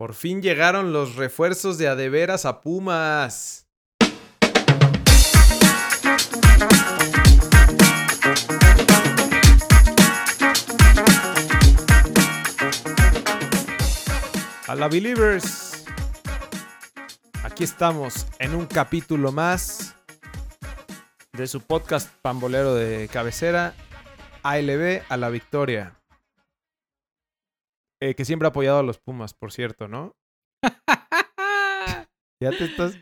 Por fin llegaron los refuerzos de adeveras a Pumas. A la Believers. Aquí estamos en un capítulo más de su podcast pambolero de cabecera, ALB a la victoria. Eh, que siempre ha apoyado a los Pumas, por cierto, ¿no? ya te estás,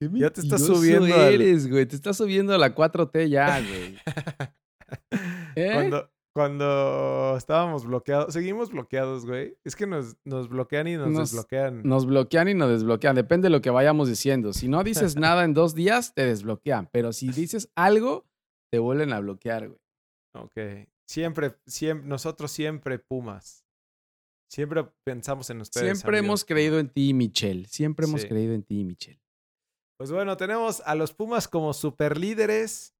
ya te estás subiendo al- eres, güey. Te estás subiendo a la 4T ya, güey. ¿Eh? Cuando, cuando estábamos bloqueados, seguimos bloqueados, güey. Es que nos, nos bloquean y nos, Nos- desbloquean. Nos bloquean y nos desbloquean. Depende de lo que vayamos diciendo. Si no dices nada en dos días, te desbloquean. Pero si dices algo, te vuelven a bloquear, güey. Ok. Siempre, siempre, nosotros siempre Pumas. Siempre pensamos en ustedes. Siempre amigos hemos creído en ti, Michelle. Siempre hemos Sí. creído en ti, Michelle. Pues bueno, tenemos a los Pumas como superlíderes.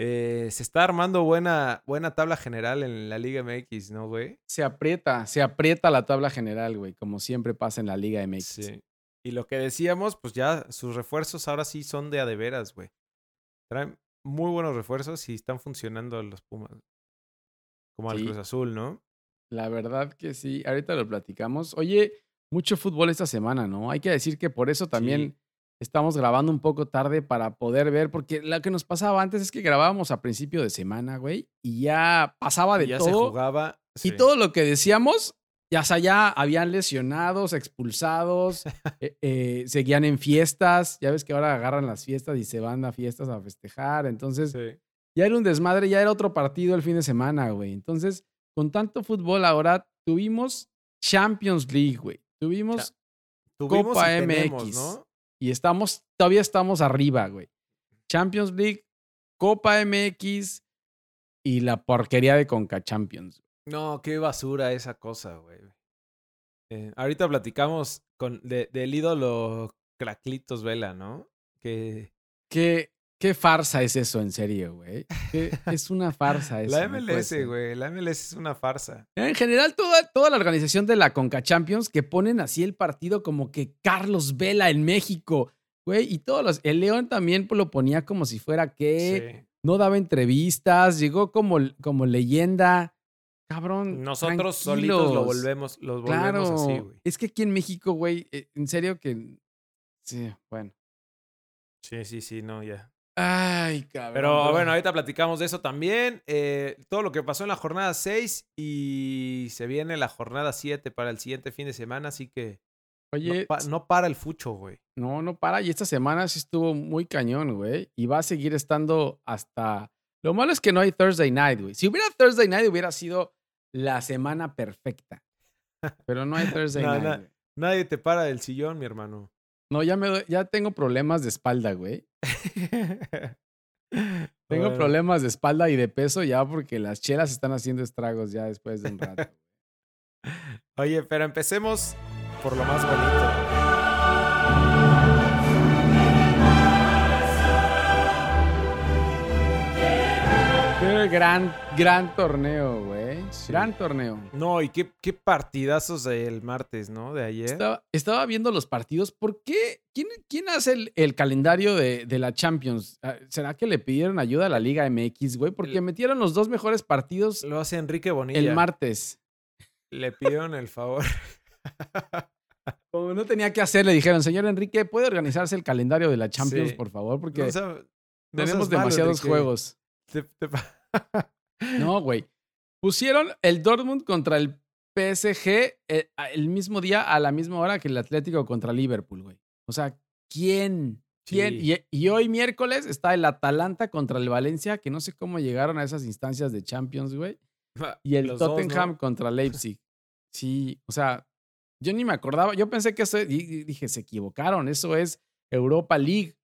Eh, se está armando buena, buena tabla general en la Liga MX, ¿no, güey? Se aprieta, se aprieta la tabla general, güey, como siempre pasa en la Liga MX. Sí. Y lo que decíamos, pues ya sus refuerzos ahora sí son de a de veras, güey. Traen muy buenos refuerzos y están funcionando los Pumas. Como al. Cruz Azul, ¿no? La verdad que sí, ahorita lo platicamos. Oye, mucho fútbol esta semana, ¿no? Hay que decir que por eso también estamos grabando un poco tarde para poder ver, porque lo que nos pasaba antes es que grabábamos a principio de semana, güey, y ya pasaba de Y ya se todo. jugaba. Y todo lo que decíamos, ya, sea, ya habían lesionados, expulsados, eh, eh, seguían en fiestas. Ya ves que ahora agarran las fiestas y se van a fiestas a festejar. Entonces, Sí. ya era un desmadre, ya era otro partido el fin de semana, güey. Entonces, con tanto fútbol ahora tuvimos Champions League, güey. Tuvimos Tuvimos Copa y tenemos, MX. ¿no? y estamos, todavía estamos arriba, güey. Champions League, Copa MX y la porquería de Conca Champions. No, qué basura esa cosa, güey. Eh, ahorita platicamos con, de, del ídolo Craclitos Vela, ¿no? Que ¿Qué, qué farsa es eso, en serio, güey? ¿Qué- Es una farsa eso. la MLS, güey, la MLS es una farsa. En general, toda, toda la organización de la Conca Champions que ponen así el partido como que Carlos Vela en México, güey, y todos los. El León también lo ponía como si fuera que Sí. no daba entrevistas, llegó como, como leyenda. Cabrón. Nosotros solitos lo volvemos, los Claro. volvemos así, güey. es que aquí en México, güey, eh, en serio que. Sí, bueno. Sí, sí, sí, no, ya. Ay, cabrón. Pero bueno, ahorita platicamos de eso también. eh, todo lo que pasó en la jornada 6 y se viene la jornada 7 para el siguiente fin de semana, así que no, Oye, pa- no para el fucho, güey. No, no para. Y esta semana sí estuvo muy cañón, güey. Y va a seguir estando hasta. Lo malo es que no hay Thursday night, güey. Si hubiera Thursday night, hubiera sido la semana perfecta. Pero no hay Thursday No, night. Nadie te para del sillón, mi hermano. No, ya, me, doy- ya tengo problemas de espalda, güey. Tengo Bueno, problemas de espalda y de peso ya porque las chelas están haciendo estragos ya después de un rato. Oye, pero empecemos por lo más bonito. Gran, gran torneo, güey. Sí. Gran torneo. No, y qué, qué partidazos del martes, ¿no? De ayer. Estaba, estaba viendo los partidos. ¿Por qué? ¿Quién, quién hace el, el calendario de, de la Champions? Ah, ¿Será que le pidieron ayuda a la Liga MX, güey? Porque El- metieron los dos mejores partidos Lo hace Enrique Bonilla. el martes. Le pidieron el favor. Como no tenía que hacer, le dijeron, señor Enrique, ¿puede organizarse el calendario de la Champions, Sí. por favor? Porque No sea- no tenemos malo, demasiados juegos. Te- te No, güey. Pusieron el Dortmund contra el PSG eh, el mismo día a la misma hora que el Atlético contra Liverpool, güey. O sea, ¿quién? ¿Quién? Sí. Y, y hoy miércoles está el Atalanta contra el Valencia, que no sé cómo llegaron a esas instancias de Champions, güey. Y el Los dos, ¿no? Tottenham contra Leipzig. Sí, o sea, yo ni me acordaba. Yo pensé que eso, y dije, se equivocaron. Eso es Europa League.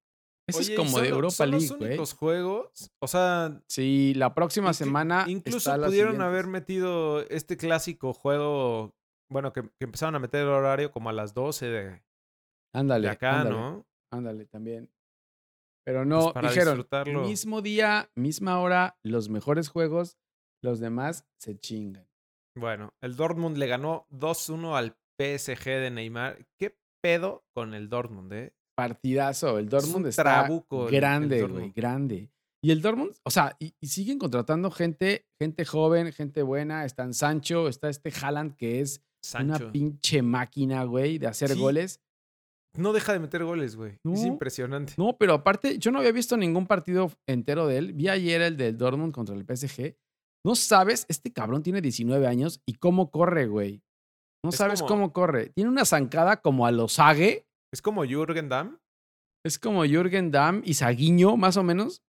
Eso Oye, es ¿y como son de Europa son League, los únicos juegos. O sea, Sí, la próxima semana. Incluso está pudieron haber metido este clásico juego. Bueno, que, que empezaron a meter el horario como a las 12 de, Ándale. de acá, ándale. ¿no? Ándale, también. Pero no, para dijeron, disfrutarlo. mismo día, misma hora, los mejores juegos, los demás se chingan. Bueno, el Dortmund le ganó 2-1 al PSG de Neymar. ¿Qué pedo con el Dortmund, eh? Partidazo. El Dortmund un está trabuco grande, güey, grande. Y el Dortmund, o sea, y, y siguen contratando gente, gente joven, gente buena. Están Sancho, está este Haaland que es Sancho. una pinche máquina, güey, de hacer Sí. goles. No deja de meter goles, güey. Es impresionante. No, pero aparte, yo no había visto ningún partido entero de él. Vi ayer el del Dortmund contra el PSG. No sabes, este cabrón tiene 19 años y cómo corre, güey. No Es sabes como- cómo corre. Tiene una zancada como a los Sage. Es como Jürgen Damm. Es como Jürgen Damm y Saguiño, más o menos.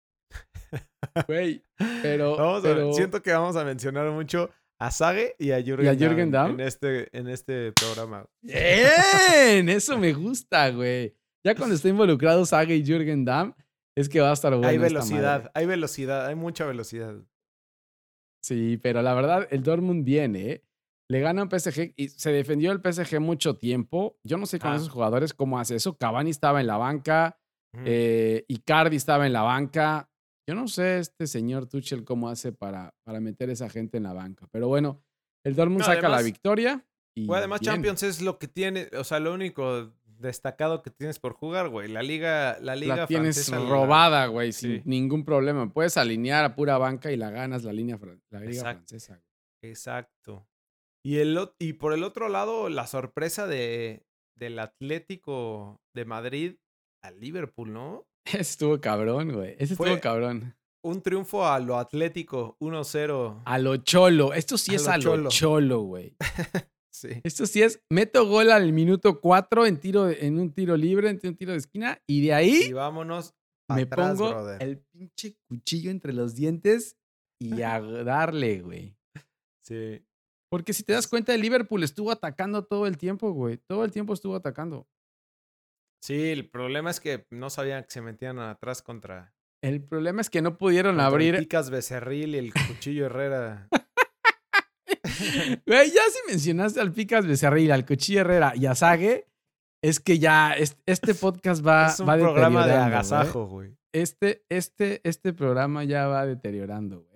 Güey, pero, Vamos a- pero- siento que vamos a mencionar mucho a Sage y a Jürgen, ¿Y a Jürgen Damm? en este, en este programa. Bien, eso me gusta, güey. Ya cuando está involucrado Sage y Jürgen Damm, es que va a estar bueno. hay esta velocidad, madre. hay velocidad, hay mucha velocidad. Sí, pero la verdad, el Dortmund viene, ¿eh? Le gana un PSG y se defendió el PSG mucho tiempo. Yo no sé con Ah. esos jugadores cómo hace eso. Cavani estaba en la banca, eh, Icardi estaba en la banca. Yo no sé este señor Tuchel cómo hace para, para meter esa gente en la banca. Pero bueno, el Dortmund No, saca la victoria. Y además bien. Champions es lo que tiene, o sea, lo único destacado que tienes por jugar, güey. La liga, la liga la tienes francesa, robada, güey, sin Sí. ningún problema. Puedes alinear a pura banca y la ganas la línea la liga Exacto. francesa. Exacto. Y, el, y por el otro lado, la sorpresa de, del Atlético de Madrid al Liverpool, ¿no? Ese estuvo cabrón, güey. Ese Fue- estuvo cabrón. Un triunfo a lo Atlético 1-0. A lo cholo. Esto sí A es lo a lo cholo. güey. Sí. Esto sí es, meto gol al minuto 4 en, tiro, en un tiro libre, en un tiro de esquina, y de Y ahí vámonos. pa' me atrás, pongo brother. el pinche cuchillo entre los dientes y a darle, güey. Sí. Porque si te das cuenta, el Liverpool estuvo atacando todo el tiempo, güey. Todo el tiempo estuvo atacando. Sí, el problema es que no sabían que se metían atrás contra, El problema es que no pudieron abrir. Picas Becerril y el Cuchillo Herrera. Güey, ya si mencionaste al Picas Becerril, al Cuchillo Herrera y a Sague, es que ya es- este podcast va, es un va programa de agasajo, güey. este, este, este programa ya va deteriorando, güey.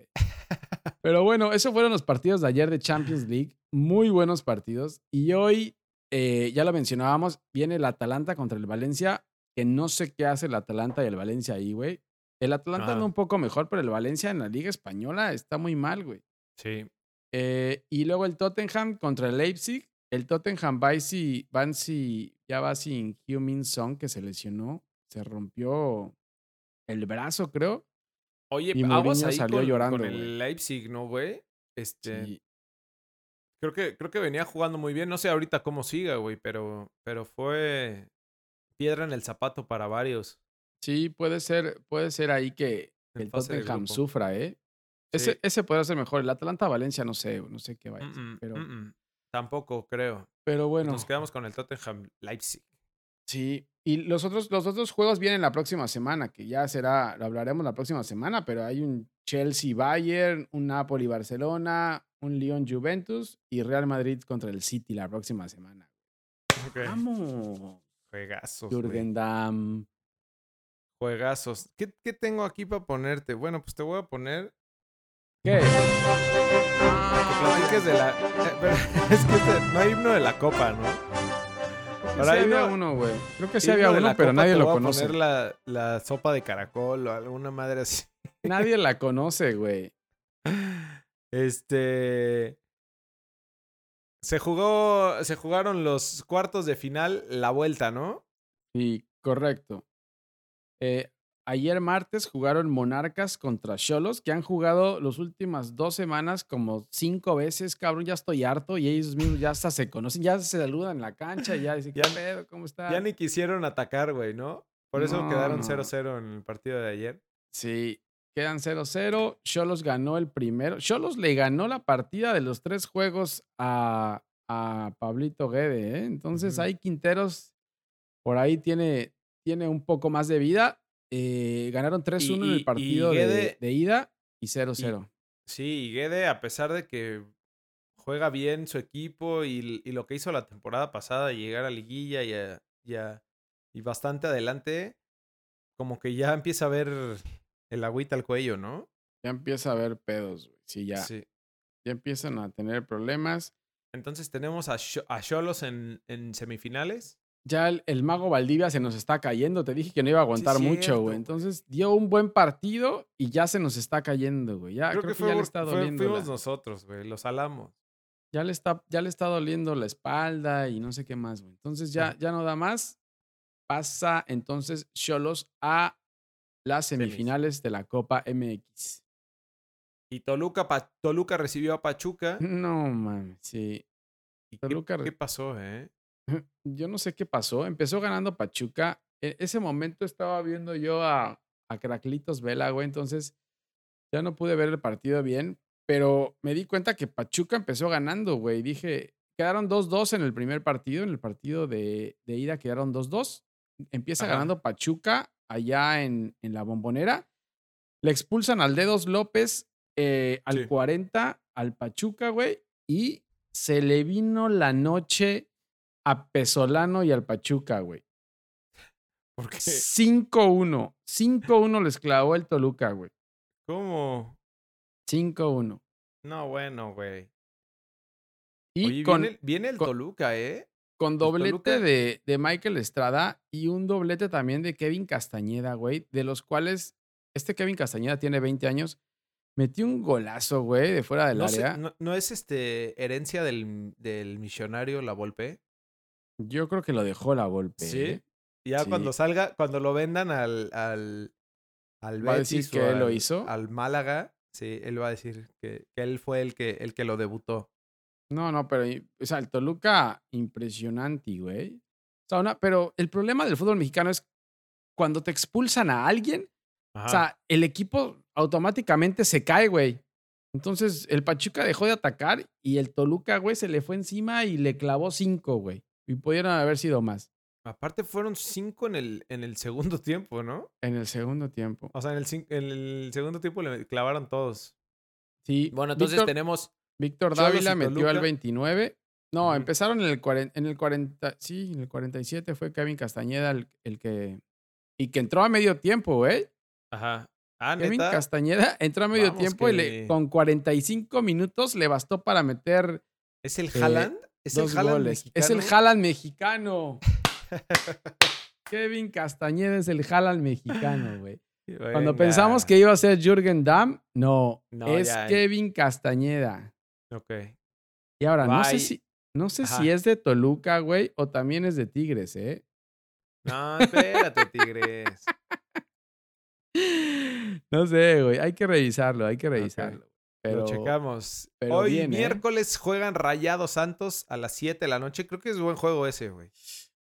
Pero bueno, esos fueron los partidos de ayer de Champions League. Muy buenos partidos. Y hoy, eh, ya lo mencionábamos, viene el Atalanta contra el Valencia, que no sé qué hace el Atalanta y el Valencia ahí, güey. El Atalanta Ah. anda un poco mejor, pero el Valencia en la Liga Española está muy mal, güey. Sí. Eh, y luego el Tottenham contra el Leipzig. El Tottenham va y si, van si, ya va sin Heung-Min Song, que se lesionó. Se rompió el brazo, creo. Oye, Y aguas Mourinho ahí salió con, llorando, con el. Leipzig, ¿no, güey? Este, Sí. creo que creo que venía jugando muy bien. No sé ahorita cómo siga, güey, pero pero fue piedra en el zapato para varios. Sí, puede ser, puede ser ahí que En el Tottenham sufra, ¿eh? Sí. Ese, ese puede ser mejor. El Atlanta-Valencia, no sé, no sé qué vaya a ser, Mm, mm, pero, mm. Tampoco creo. pero bueno. Nos quedamos con el Tottenham Leipzig. Sí, y los otros, los otros juegos vienen la próxima semana, que ya será, lo hablaremos la próxima semana, pero hay un Chelsea-Bayern, un Napoli-Barcelona, un Lyon-Juventus y Real Madrid contra el City la próxima semana. Vamos, Juegazos. Jürgen Damm. Juegazos. ¿Qué, qué tengo aquí para ponerte? Bueno, pues te voy a poner ¿Qué? que platiques de la. eh, pero es que este- no hay himno de la copa, ¿no? Sí Ahora, había uno, güey. Creo que sí había uno, pero nadie lo conoce. poner la, la sopa de caracol o alguna madre así. Nadie la conoce, güey. Este. Se jugó. Se jugaron los cuartos de final, la vuelta, ¿no? Sí, correcto. Eh, ayer martes jugaron Monarcas contra Cholos, que han jugado las últimas dos semanas como cinco veces, cabrón. Ya estoy harto y ellos mismos ya hasta se conocen, ya se saludan en la cancha y ya dicen, ¿qué Ya- pedo? ¿Cómo está? Ya ni quisieron atacar, güey, ¿no? Por eso No, quedaron no. 0-0 en el partido de ayer. Sí, quedan 0-0. Cholos ganó el primero. Cholos le ganó la partida de los tres juegos a, a Pablito Guede, ¿eh? Entonces Ujú. ahí Quinteros por ahí tiene, tiene un poco más de vida. Eh, ganaron 3-1 en el partido de, Guede- de ida y 0-0. Sí, y Guede, a pesar de que juega bien su equipo y, y lo que hizo la temporada pasada, llegar a liguilla y, a- y, a- y bastante adelante, como que ya empieza a ver el agüita al cuello, ¿no? Ya empieza a haber pedos, güey. Sí, ya, Sí. ya empiezan a tener problemas. Entonces tenemos a Cholos en, en, semifinales. Ya el, mago Valdivia se nos está cayendo. Te dije que no iba a aguantar mucho, güey. Entonces dio un buen partido y ya se nos está cayendo, güey. Ya creo, que, ya le está doliendo. fuimos nosotros, güey. Los salamos. Ya le, está, ya le está doliendo la espalda y no sé qué más, güey. Entonces ya, ya no da más. Pasa entonces Cholos a las semifinales de la Copa MX. Y Toluca, Toluca recibió a Pachuca. No, mames, sí. qué, pasó, eh? Yo no sé qué pasó. Empezó ganando Pachuca. En ese momento estaba viendo yo a, a Craclitos Vela, güey. Entonces ya no pude ver el partido bien. Pero me di cuenta que Pachuca empezó ganando, güey. Dije, quedaron 2-2 en el primer partido. En el partido de, de ida quedaron 2-2. Empieza ganando Pachuca allá en, en la bombonera. Le expulsan al Dedos López eh, al 40 al Pachuca, güey, y se le vino la noche a Pesolano y al Pachuca, güey. ¿Por qué? 5-1. 5-1 les clavó el Toluca, güey. ¿Cómo? 5-1. No, bueno, güey. Y viene, el Toluca, ¿eh? Con doblete de, de, Michael Estrada y un doblete también de Kevin Castañeda, güey, de los cuales este Kevin Castañeda tiene 20 años Metió un golazo, güey, de fuera del no área. no, es este herencia del, del millonario La Volpe? Yo creo que lo dejó La Volpe. Sí. ¿eh? Ya cuando salga, cuando lo vendan al, al, al ¿Va a decir que él lo hizo? Al Málaga, sí, él va a decir que, que, él fue el que, el que lo debutó. No, no, pero, o sea, el Toluca, impresionante, güey. O sea, una, pero el problema del fútbol mexicano es cuando te expulsan a alguien, o sea, el equipo automáticamente se cae, güey. Entonces, el Pachuca dejó de atacar y el Toluca, güey, se le fue encima y le clavó cinco, güey. Y pudieron haber sido más. Aparte fueron cinco en el, en el segundo tiempo, ¿no? En el segundo tiempo. O sea, en el, en el segundo tiempo le clavaron todos. Sí. Bueno, entonces tenemos... Víctor Dávila metió al 29. No, empezaron en el, 40, en el 40... Sí, en el 47 fue Kevin Castañeda el, el que... Y que entró a medio tiempo, güey. Ajá. Ah, Kevin Castañeda entró a medio tiempo y le, con 45 minutos le bastó para meter. ¿Es el Haaland? ¿Es el Haaland mexicano? Es el Haaland mexicano. Kevin Castañeda es el Haaland mexicano, güey. Cuando pensamos que iba a ser Jürgen Damm, no, es Kevin Castañeda. Ok. Y ahora, no sé si, no sé si es de Toluca, güey, o también es de Tigres, ¿eh? No, espérate, Tigres. No sé, güey. Hay que revisarlo, hay que revisarlo. Pero, Lo checamos. Hoy ¿eh? miércoles juegan Rayados Santos a las 7 de la noche. Creo que es buen juego ese, güey.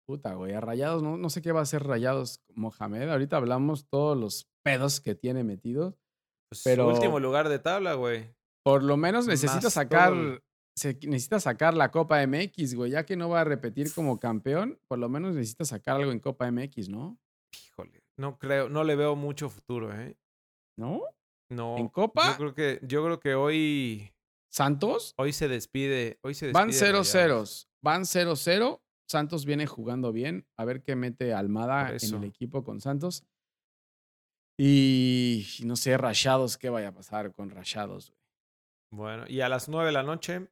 Puta, güey. A Rayados, no, no sé qué va a hacer Rayados Mohamed. Ahorita hablamos todos los pedos que tiene metidos. Pues pero último lugar de tabla, güey. Por lo menos necesita sacar. necesita sacar la Copa MX, güey. Ya que no va a repetir como campeón, por lo menos necesita sacar algo en Copa MX, ¿no? Híjole. No creo, no le veo mucho futuro, ¿eh? ¿No? No. ¿En Copa? Yo creo que, yo creo que hoy. ¿Santos? Hoy se despide. Hoy se Van 0-0. Van 0-0. Santos viene jugando bien. A ver qué mete Almada en el equipo con Santos. Y no sé, Rayados, qué vaya a pasar con Rayados. Bueno, y a las 9 de la noche,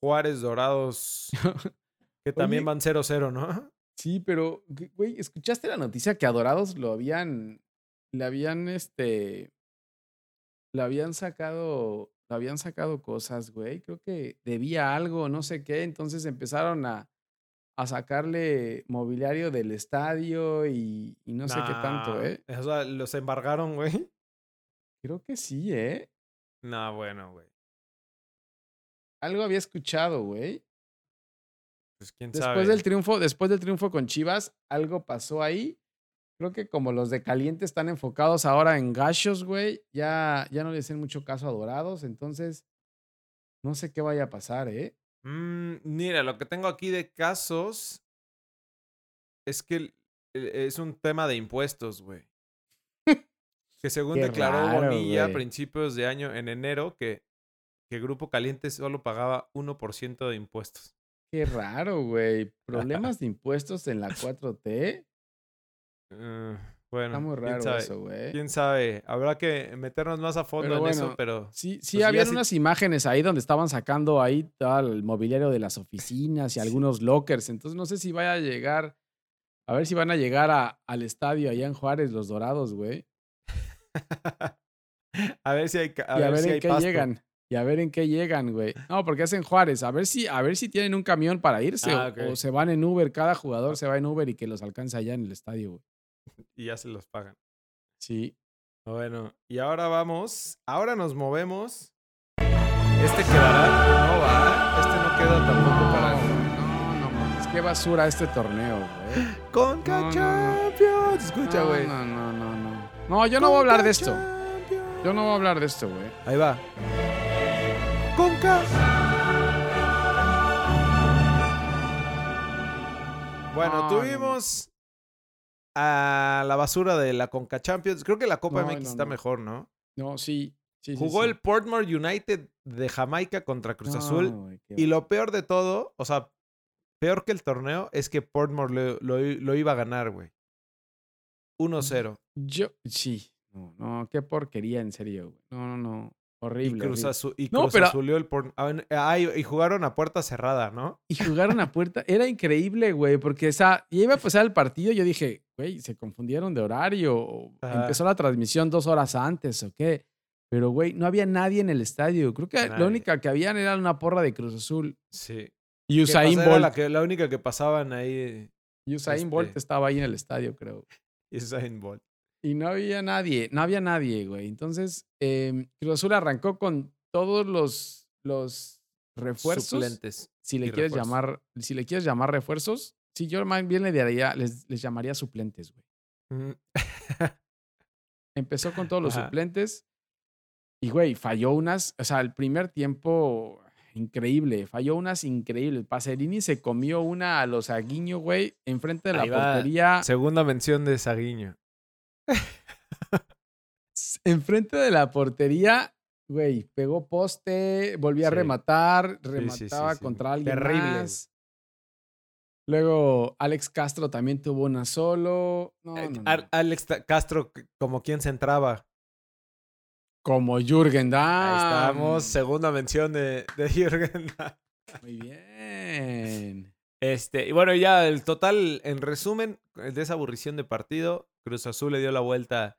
Juárez Dorados, que también van 0-0, ¿no? Sí, pero, güey, ¿escuchaste la noticia que a Dorados lo habían, le habían, este, le habían sacado, le habían sacado cosas, güey? Creo que debía algo, no sé qué, entonces empezaron a, a sacarle mobiliario del estadio y, y no sé qué tanto, ¿eh? O sea, los embargaron, güey. Creo que sí, ¿eh? No, bueno, güey. Algo había escuchado, güey. Pues quién después del triunfo, después del triunfo con Chivas, algo pasó ahí. Creo que como los de caliente están enfocados ahora en gachos, güey, ya, ya no le hacen mucho caso a Dorados, entonces no sé qué vaya a pasar, ¿eh? Mm, mira, lo que tengo aquí de casos es que es un tema de impuestos, güey. que según declaró Bonilla a principios de año, en enero, que, que Grupo Caliente solo pagaba 1% de impuestos. Qué raro, güey. ¿Problemas de impuestos en la 4T? Eh, Bueno, Está muy quién raro sabe, eso, güey. Quién sabe. Habrá que meternos más a fondo Pero en eso, pero. Sí, sí, Pues sí- unas imágenes ahí donde estaban sacando ahí todo el mobiliario de las oficinas y algunos lockers. Entonces no sé si vaya a llegar, a ver si van a llegar a- al estadio allá en Juárez, los Dorados, güey. a ver si hay, a y a ver ver si en hay qué pasto. llegan. Y a ver en qué llegan, güey. No, porque es en Juárez. A ver si, a ver si tienen un camión para irse Ah, o- o, se van en Uber. Cada jugador se va en Uber y que los alcanza allá en el estadio, güey. Y ya se los pagan. Sí. Bueno, y ahora vamos. Ahora nos movemos. Este quedará. No va. Este no queda tampoco para. No, no mames. Qué basura este torneo, güey. Conca No, no, no. Champions. Escucha, No, güey. No, no, no, no. No, yo no voy a hablar de esto. Yo no voy a hablar de esto, güey. Ahí va. Conca. Bueno, No, no, no. tuvimos a la basura de la Conca Champions. Creo que la Copa No, MX no, está no. mejor, ¿no? No, sí. Jugó sí. el Portmore United de Jamaica contra Cruz Azul. Y lo peor de todo, o sea, peor que el torneo, es que Portmore lo, lo- lo iba a ganar, güey. 1-0. Yo, sí. No, no, qué porquería, en serio, güey. No, no, no. Y Horrible. Cruz, horrible. Azul, y No, Cruz pero- Azulió el Port- ah, ah, y, y jugaron a puerta cerrada, ¿no? Y jugaron a puerta. Era increíble, güey, porque esa, ya iba a empezar el partido. Yo dije, güey, se confundieron de horario. o. Empezó la transmisión dos horas antes o qué. Pero, güey, no había nadie en el estadio. Creo que Nadie. la única que habían era una porra de Cruz Azul. Sí. Y ¿Qué Usain pasa? Era la, Bolt. que, la única que pasaban ahí. Y Usain Bolt este- estaba ahí en el estadio, creo. Y Usain Bolt. Y no había nadie, no había nadie, güey. Entonces, eh, Cruz Azul arrancó con todos los, los refuerzos. Suplentes. Si le quieres refuerzos. llamar, si le quieres llamar refuerzos, sí, yo más bien le daría, les, les llamaría suplentes, güey. Ujú. Empezó con todos los Ajá. suplentes. Y, güey, falló unas, o sea, el primer tiempo, increíble, falló unas increíbles. Pacerini se comió una a los Aguiño, güey, enfrente de la portería. Segunda mención de Saguiño. Enfrente de la portería, güey, pegó poste, volvía a Sí. rematar, sí, remataba sí. contra alguien Terrible. más. Luego Alex Castro también tuvo una solo. No, Eh, no, no. Al- Alex Castro, como quien se entraba. Como Jürgen Damm. Ahí estamos. Segunda mención de, de Jürgen. Damm. Muy bien. Este, y bueno, ya el total, en resumen, de esa aburrición de partido, Cruz Azul le dio la vuelta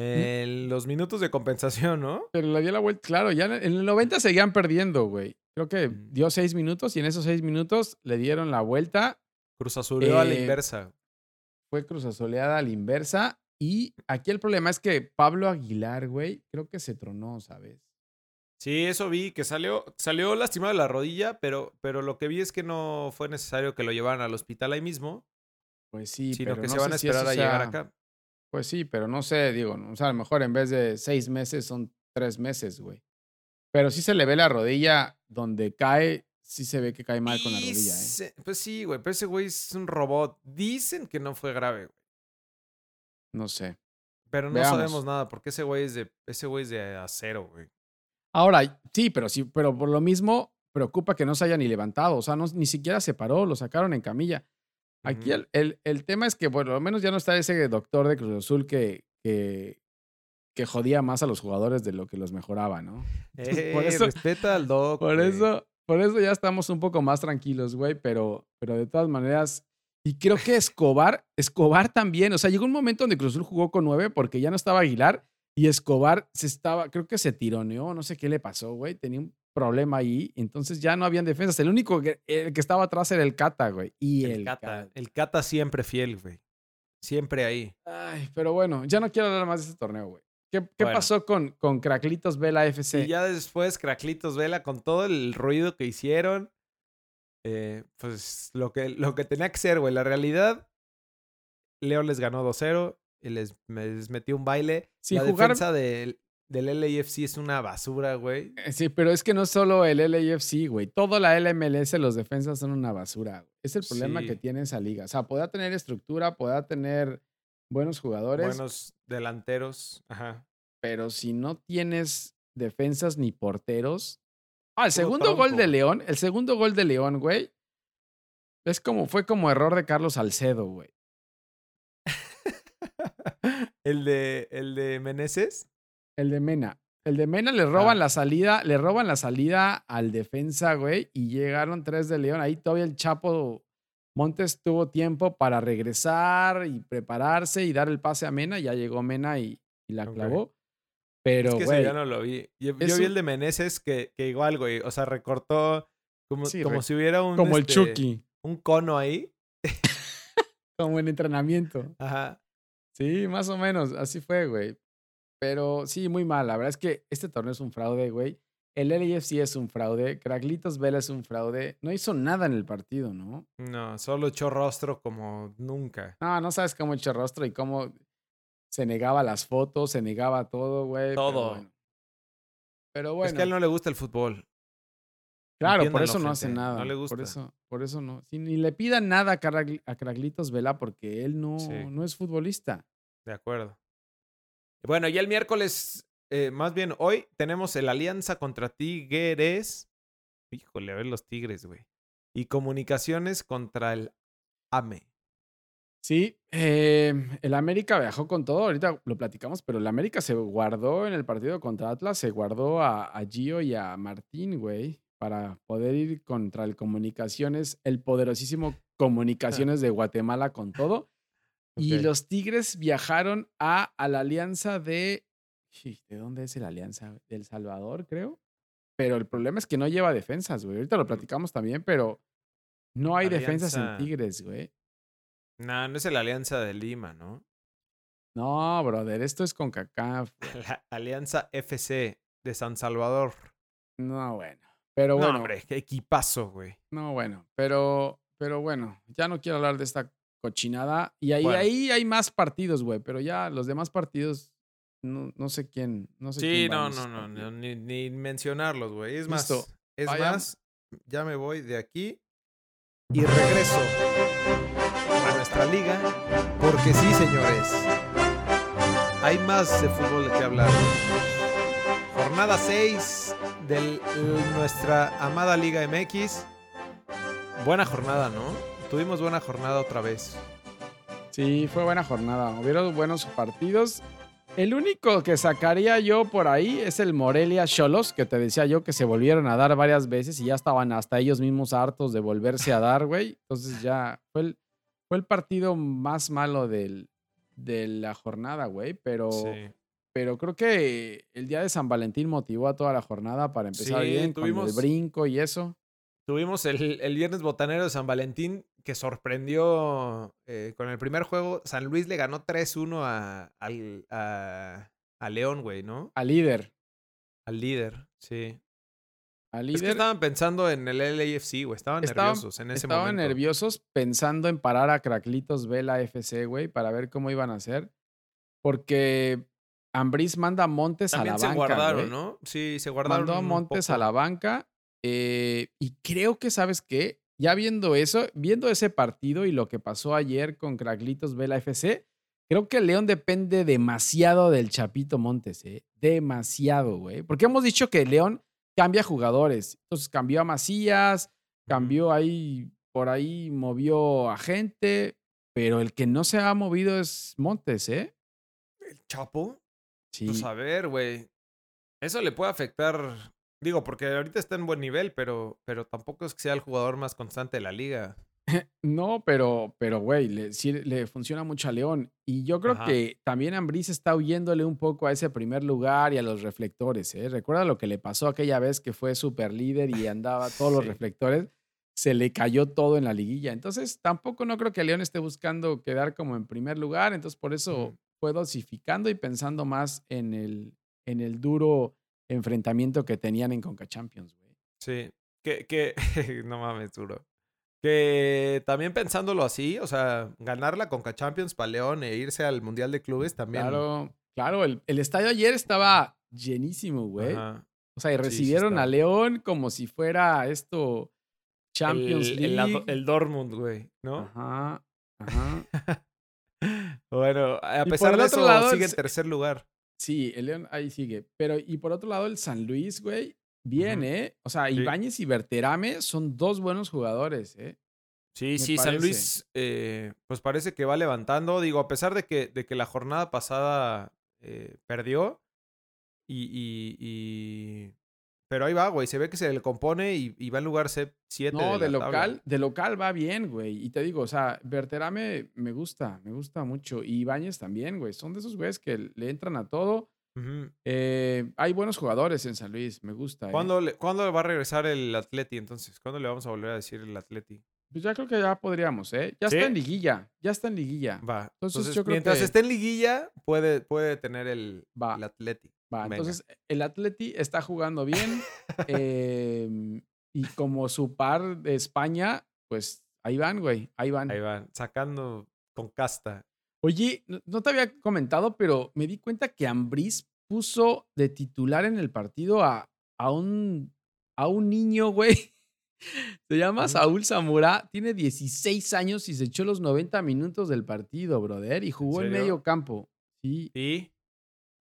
en los minutos de compensación, ¿no? Pero le dio la vuelta, claro, ya en el 90 seguían perdiendo, güey. Creo que Mm. dio seis minutos y en esos seis minutos le dieron la vuelta. Cruz Azul a la Eh, inversa. Fue Cruz a la inversa. Y aquí el problema es que Pablo Aguilar, güey, creo que se tronó, ¿sabes? Sí, eso vi, que salió, salió lastimado de la rodilla, pero, pero lo que vi es que no fue necesario que lo llevaran al hospital ahí mismo, Pues sí, sino pero que no se van a esperar a llegar sea- acá. Pues sí, pero no sé, digo, o sea, a lo mejor en vez de seis meses son tres meses, güey. Pero sí se le ve la rodilla donde cae, sí se ve que cae mal con la rodilla, ¿eh? Pues sí, güey, pero ese güey es un robot. Dicen que no fue grave, güey. No sé. Pero no Veamos. sabemos nada, porque ese güey es de, ese güey es de acero, güey. Ahora, sí, pero sí, pero por lo mismo preocupa que no se haya ni levantado, o sea, no, ni siquiera se paró, lo sacaron en camilla. Aquí el, el- el tema es que, bueno, al menos ya no está ese doctor de Cruz Azul que, que, que jodía más a los jugadores de lo que los mejoraba, ¿no? Eh, por eso- respeta al doc. Por güey. eso, por eso ya estamos un poco más tranquilos, güey, pero, pero de todas maneras, y creo que Escobar, Escobar también, o sea, llegó un momento donde Cruz Azul jugó con nueve porque ya no estaba Aguilar y Escobar se estaba, creo que se tironeó, no sé qué le pasó, güey, tenía un problema ahí, entonces ya no habían defensas, el único que, el que estaba atrás era el Cata, güey, y el, El Cata. Cata. El Cata siempre fiel, güey. Siempre ahí. Ay, pero bueno, ya no quiero hablar más de este torneo, güey. ¿Qué, qué Bueno. pasó con, con Craclitos Vela FC? Y ya después, Craclitos Vela, con todo el ruido que hicieron, eh, pues lo que, lo que tenía que ser, güey. La realidad, León les ganó 2-0 y les, me- les metió un baile. Sí, la jugar- defensa del, del LAFC es una basura, güey. Eh, Sí, pero es que no solo el LAFC, güey. Toda la LMLS, los defensas son una basura. güey. Es el problema que tiene esa liga. O sea, podrá tener estructura, podrá tener buenos jugadores, Buenos delanteros. Ajá. pero si no tienes defensas ni porteros. Ah, el Puro segundo gol de León, el segundo gol de León, güey. Es como, fue como error de Carlos Salcedo, güey. ¿El de, el de Meneses? El de Mena. El de Mena le roban la salida, le roban la salida al defensa, güey, y llegaron tres de León. Ahí todavía el Chapo Montes tuvo tiempo para regresar y prepararse y dar el pase a Mena. Ya llegó Mena y, la clavó. Pero, es que ya no lo vi. Yo, vi el de Meneses que, que, igual, güey. O sea, recortó como, como si hubiera un. Como el este, Chucky. Un cono ahí. como en entrenamiento. Ajá. Sí, más o menos. Así fue, güey. Pero sí, muy mal. La verdad es que este torneo es un fraude, güey. El LAFC es un fraude. Craglitos Vela es un fraude. No hizo nada en el partido, ¿no? No, solo echó rostro como nunca. No, no sabes cómo echó rostro y cómo se negaba las fotos, se negaba todo, güey. Todo. Pero bueno. Es que a él no le gusta el fútbol. Claro, por eso no hace nada. No le gusta. Por eso, por eso no. ni le pida nada a, Craglitos Vela porque él no, no es futbolista. De acuerdo. Bueno, y el miércoles, eh, más bien hoy, tenemos el Alianza contra Tigres. Híjole, a ver los Tigres, güey. Y comunicaciones contra el AME. Sí, eh, el América viajó con todo, ahorita lo platicamos, pero el América se guardó en el partido contra Atlas, se guardó a, Gio y a Martín, güey, para poder ir contra el Comunicaciones, el poderosísimo Comunicaciones de Guatemala con todo. Y los Tigres viajaron a, a la alianza de. ¿De dónde es la alianza? Del Salvador, creo. Pero el problema es que no lleva defensas, güey. Ahorita lo platicamos también, pero no hay defensas en Tigres, güey. No, no es la alianza de Lima, ¿no? No, brother, esto es con CACAF. La alianza FC de San Salvador. No, bueno. Pero bueno. No, hombre, qué equipazo, güey. No, bueno, pero, pero bueno, ya no quiero hablar de esta cochinada. Y ahí, ahí hay más partidos, güey, pero ya los demás partidos, no, no sé quién. No sé sí, no, no, no, ni, mencionarlos, güey. Es más, es más, ya me voy de aquí y regreso a nuestra liga, porque sí, señores, hay más de fútbol de que hablar. Jornada 6 de nuestra amada Liga MX. Buena jornada, ¿no? Tuvimos buena jornada otra vez. Sí, fue buena jornada. Hubieron buenos partidos. El único que sacaría yo por ahí es el Morelia Cholos, que te decía yo que se volvieron a dar varias veces y ya estaban hasta ellos mismos hartos de volverse a dar, güey. Entonces ya fue el, fue el partido más malo del, de la jornada, güey. Pero, pero creo que el día de San Valentín motivó a toda la jornada para empezar bien tuvimos, con el brinco y eso. Tuvimos el, el, viernes botanero de San Valentín que sorprendió eh, con el primer juego. San Luis le ganó 3-1 a, a, León, güey, ¿no? Al líder. Al líder, sí. Al líder. Es que estaban pensando en el LAFC, güey. Estaban, nerviosos en ese momento. Estaban nerviosos pensando en parar a Craclitos Vela FC, güey, para ver cómo iban a hacer. Porque Ambris manda a Montes a la banca. Se guardaron, ¿no? Sí, se guardaron. Mandó a Montes a la banca eh, y creo que, ¿sabes qué? Ya viendo eso, viendo ese partido y lo que pasó ayer con Craglitos Vela FC, creo que León depende demasiado del Chapito Montes, ¿eh? Demasiado, güey. Porque hemos dicho que León cambia jugadores. Entonces cambió a Macías, cambió ahí, por ahí movió a gente, pero el que no se ha movido es Montes, ¿eh? ¿El Chapo? Sí. Pues a ver, güey. Eso le puede afectar Digo, porque ahorita está en buen nivel, pero, pero tampoco es que sea el jugador más constante de la liga. No, pero, pero, güey, le, sí, le funciona mucho a León. Y yo creo que también Ambris está huyéndole un poco a ese primer lugar y a los reflectores. ¿eh? Recuerda lo que le pasó aquella vez que fue super líder y andaba todos los reflectores. Se le cayó todo en la liguilla. Entonces, tampoco no creo que León esté buscando quedar como en primer lugar. Entonces, por eso fue dosificando y pensando más en el, en el duro enfrentamiento que tenían en Conca Champions, güey. Sí, que, que no mames, duro. Que también pensándolo así, o sea, ganar la Conca Champions para León e irse al Mundial de Clubes también. Claro, claro, el, estadio ayer estaba llenísimo, güey. O sea, y recibieron a León como si fuera esto Champions League. El, Dortmund, güey, ¿no? Ajá, ajá. bueno, a pesar de eso, sigue en tercer lugar. Sí, el León ahí sigue. Pero, y por otro lado, el San Luis, güey, bien, ¿eh? O sea, Ibáñez y Berterame son dos buenos jugadores, ¿eh? Sí, me sí, San. Luis, eh, pues parece que va levantando. Digo, a pesar de que, de que la jornada pasada eh, perdió. Y, y, y- Pero ahí va, güey. Se ve que se le compone y, y va en lugar 7 No, de, tabla. local, de local va bien, güey. Y te digo, o sea, Berterame me gusta, me gusta mucho. Y Ibáñez también, güey. Son de esos güeyes que le entran a todo. Eh, hay buenos jugadores en San Luis, me gusta. ¿eh? ¿Cuándo, le- ¿Cuándo va a regresar el Atleti entonces? ¿Cuándo le vamos a volver a decir el Atleti? Pues ya creo que ya podríamos, ¿eh? Ya ¿Sí? está en liguilla, ya está en liguilla. Va. Entonces, Entonces, yo creo mientras que- esté en liguilla, puede, puede tener el, Va. el Atleti. Va, Venga. entonces el Atleti está jugando bien. em, y como su par de España, pues ahí van, güey, ahí van. Ahí van, sacando con casta. Oye, no- te había comentado, pero me di cuenta que Ambriz puso de titular en el partido a, a un, a un niño, güey. Se llama. Saúl Zamora, tiene 16 años y se echó los 90 minutos del partido, brother, y jugó en, serio? medio campo. Sí, ¿Y?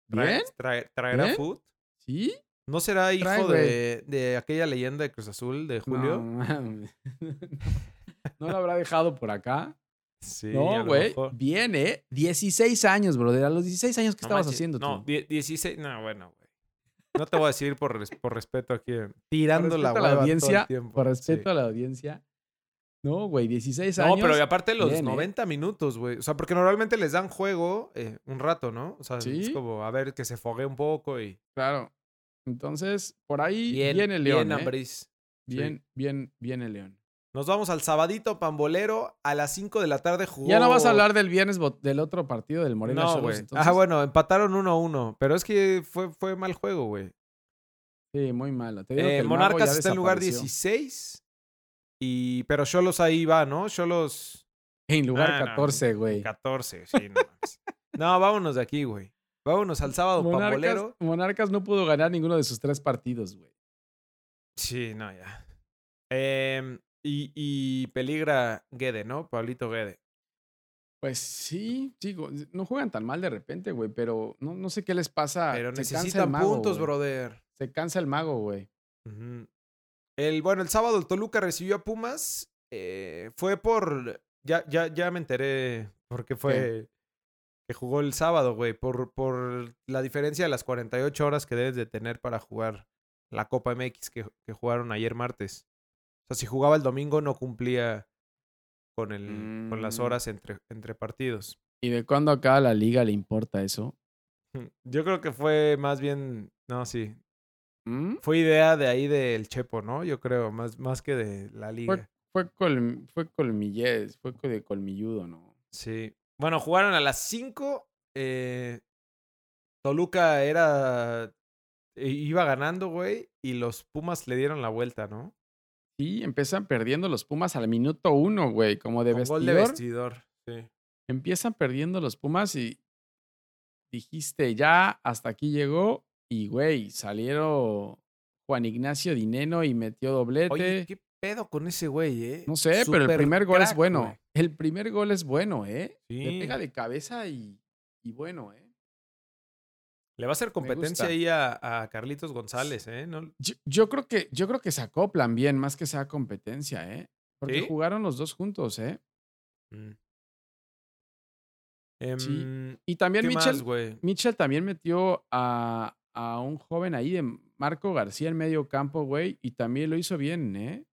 ¿Bien? Trae- ¿Traerá ¿Bien? foot? ¿Sí? ¿No será hijo Trae, de, de aquella leyenda de Cruz Azul de Julio? No. ¿No lo habrá dejado por acá? Sí, no, güey. Bien, ¿eh? 16 años, brother. A los 16 años, ¿qué No estabas manches, haciendo No, tú? die- 16. No, bueno, güey. No te voy a decir por, res- por respeto aquí. eh, Tirando Por la a la audiencia, todo el tiempo. por sí. respeto a la audiencia. No, güey, 16 No, años. pero y aparte los bien, ¿eh? 90 minutos, güey. O sea, porque normalmente les dan juego eh, un rato, ¿no? O sea, es Sí. como a ver que se fogue un poco y. Claro. Entonces, por ahí Bien, viene el León. bien, ¿eh? Bien, bien, bien el León. Nos vamos al sabadito pambolero. A las 5 de la tarde jugó. Ya no vas a hablar del viernes del otro partido del Morelia No, güey. entonces. Ah, bueno, empataron 1-1. Pero es que fue, fue mal juego, güey. Sí, muy malo. Te digo Eh, que Monarcas está en lugar desapareció. 16. Y, pero Cholos ahí va, ¿no? Cholos En lugar Ah, no, 14, güey. 14, sí, no. No, vámonos de aquí, güey. Vámonos al sábado Monarcas, pambolero. Monarcas no pudo ganar ninguno de sus tres partidos, güey. Sí, no, ya. Em, y, y peligra Guede, ¿no? Pablito Guede. Pues sí, sí, go- no juegan tan mal de repente, güey, pero no, no sé qué les pasa. Pero Se cansa necesitan el mago, puntos, güey. brother. Se cansa el mago, güey. Ujú. El, bueno, el sábado el Toluca recibió a Pumas. eh, fue por. Ya, ya, ya me enteré porque fue que jugó el sábado, güey. Por, por la diferencia de las 48 horas que debes de tener para jugar la Copa MX que, que jugaron ayer martes. O sea, si jugaba el domingo no cumplía con, el, con las Mm. horas entre, entre partidos. ¿Y de cuándo acá a la liga le importa eso? Yo creo que fue más bien. No, sí. ¿Mm? Fue idea de ahí del Chepo, ¿no? Yo creo, más, más que de la liga. Fue, col, fue colmillés, fue de colmilludo, ¿no? Sí. Bueno, jugaron a las 5. Toluca era. Iba ganando, güey. Y los Pumas le dieron la vuelta, ¿no? Sí, empiezan perdiendo los Pumas al minuto uno, güey, como de Con vestidor. gol de vestidor. Sí. Empiezan perdiendo los Pumas y dijiste, ya, hasta aquí llegó. Y, güey, salieron Juan Ignacio Dineno y metió doblete. Oye, ¿qué pedo con ese güey, eh? No sé, pero el primer gol es bueno. güey. El primer gol es bueno, ¿eh? Le Sí. pega de cabeza y, y bueno, ¿eh? Le va a hacer competencia ahí a, a Carlitos González, ¿eh? No- Yo, yo creo que, yo creo que se acoplan bien, más que sea competencia, ¿eh? Porque ¿Sí? jugaron los dos juntos, ¿eh? Mm. Em, Y también ¿Qué Mitchell, más? Mitchell también metió a, a un joven ahí de Marco García en medio campo, güey, y también lo hizo bien, ¿eh?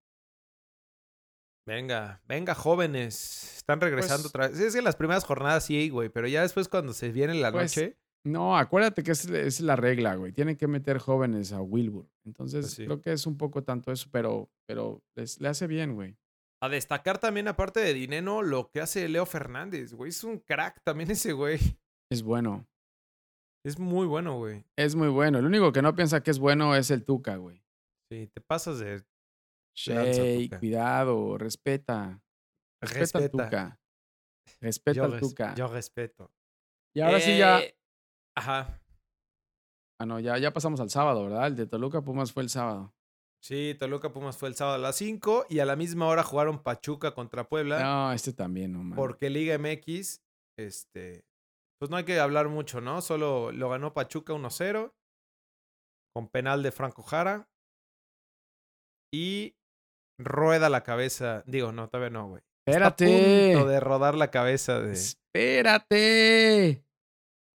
Venga, venga, jóvenes. Están regresando Pues- otra vez. Es que en las primeras jornadas sí, güey, pero ya después cuando se viene la Pues, noche. No, acuérdate que es, es la regla, güey. Tienen que meter jóvenes a Wilbur. Entonces, Pues creo que es un poco tanto eso, pero, pero les, le hace bien, güey. A destacar también, aparte de Dineno, lo que hace Leo Fernández, güey. Es un crack también ese güey. Es Es muy bueno, güey. Es muy bueno. El único que no piensa que es bueno es el Tuca, güey. Sí, te pasas de. cuidado, respeta. Respeta, al. Tuca. Respeta Yo, al res- Tuca. yo respeto. Y ahora sí ya. Eh, Ajá. Ah, no, ya, ya pasamos al sábado, ¿verdad? El de Toluca Pumas fue el sábado. Sí, Toluca Pumas fue el sábado a las 5 y a la misma hora jugaron Pachuca contra Puebla. No, este también, no. Porque Liga MX, este, pues no hay que hablar mucho, ¿no? Solo lo ganó Pachuca 1-0 con penal de Franco Jara. Y rueda la cabeza. Digo, no, todavía no, güey. Espérate. Está a punto de rodar la cabeza de, Espérate.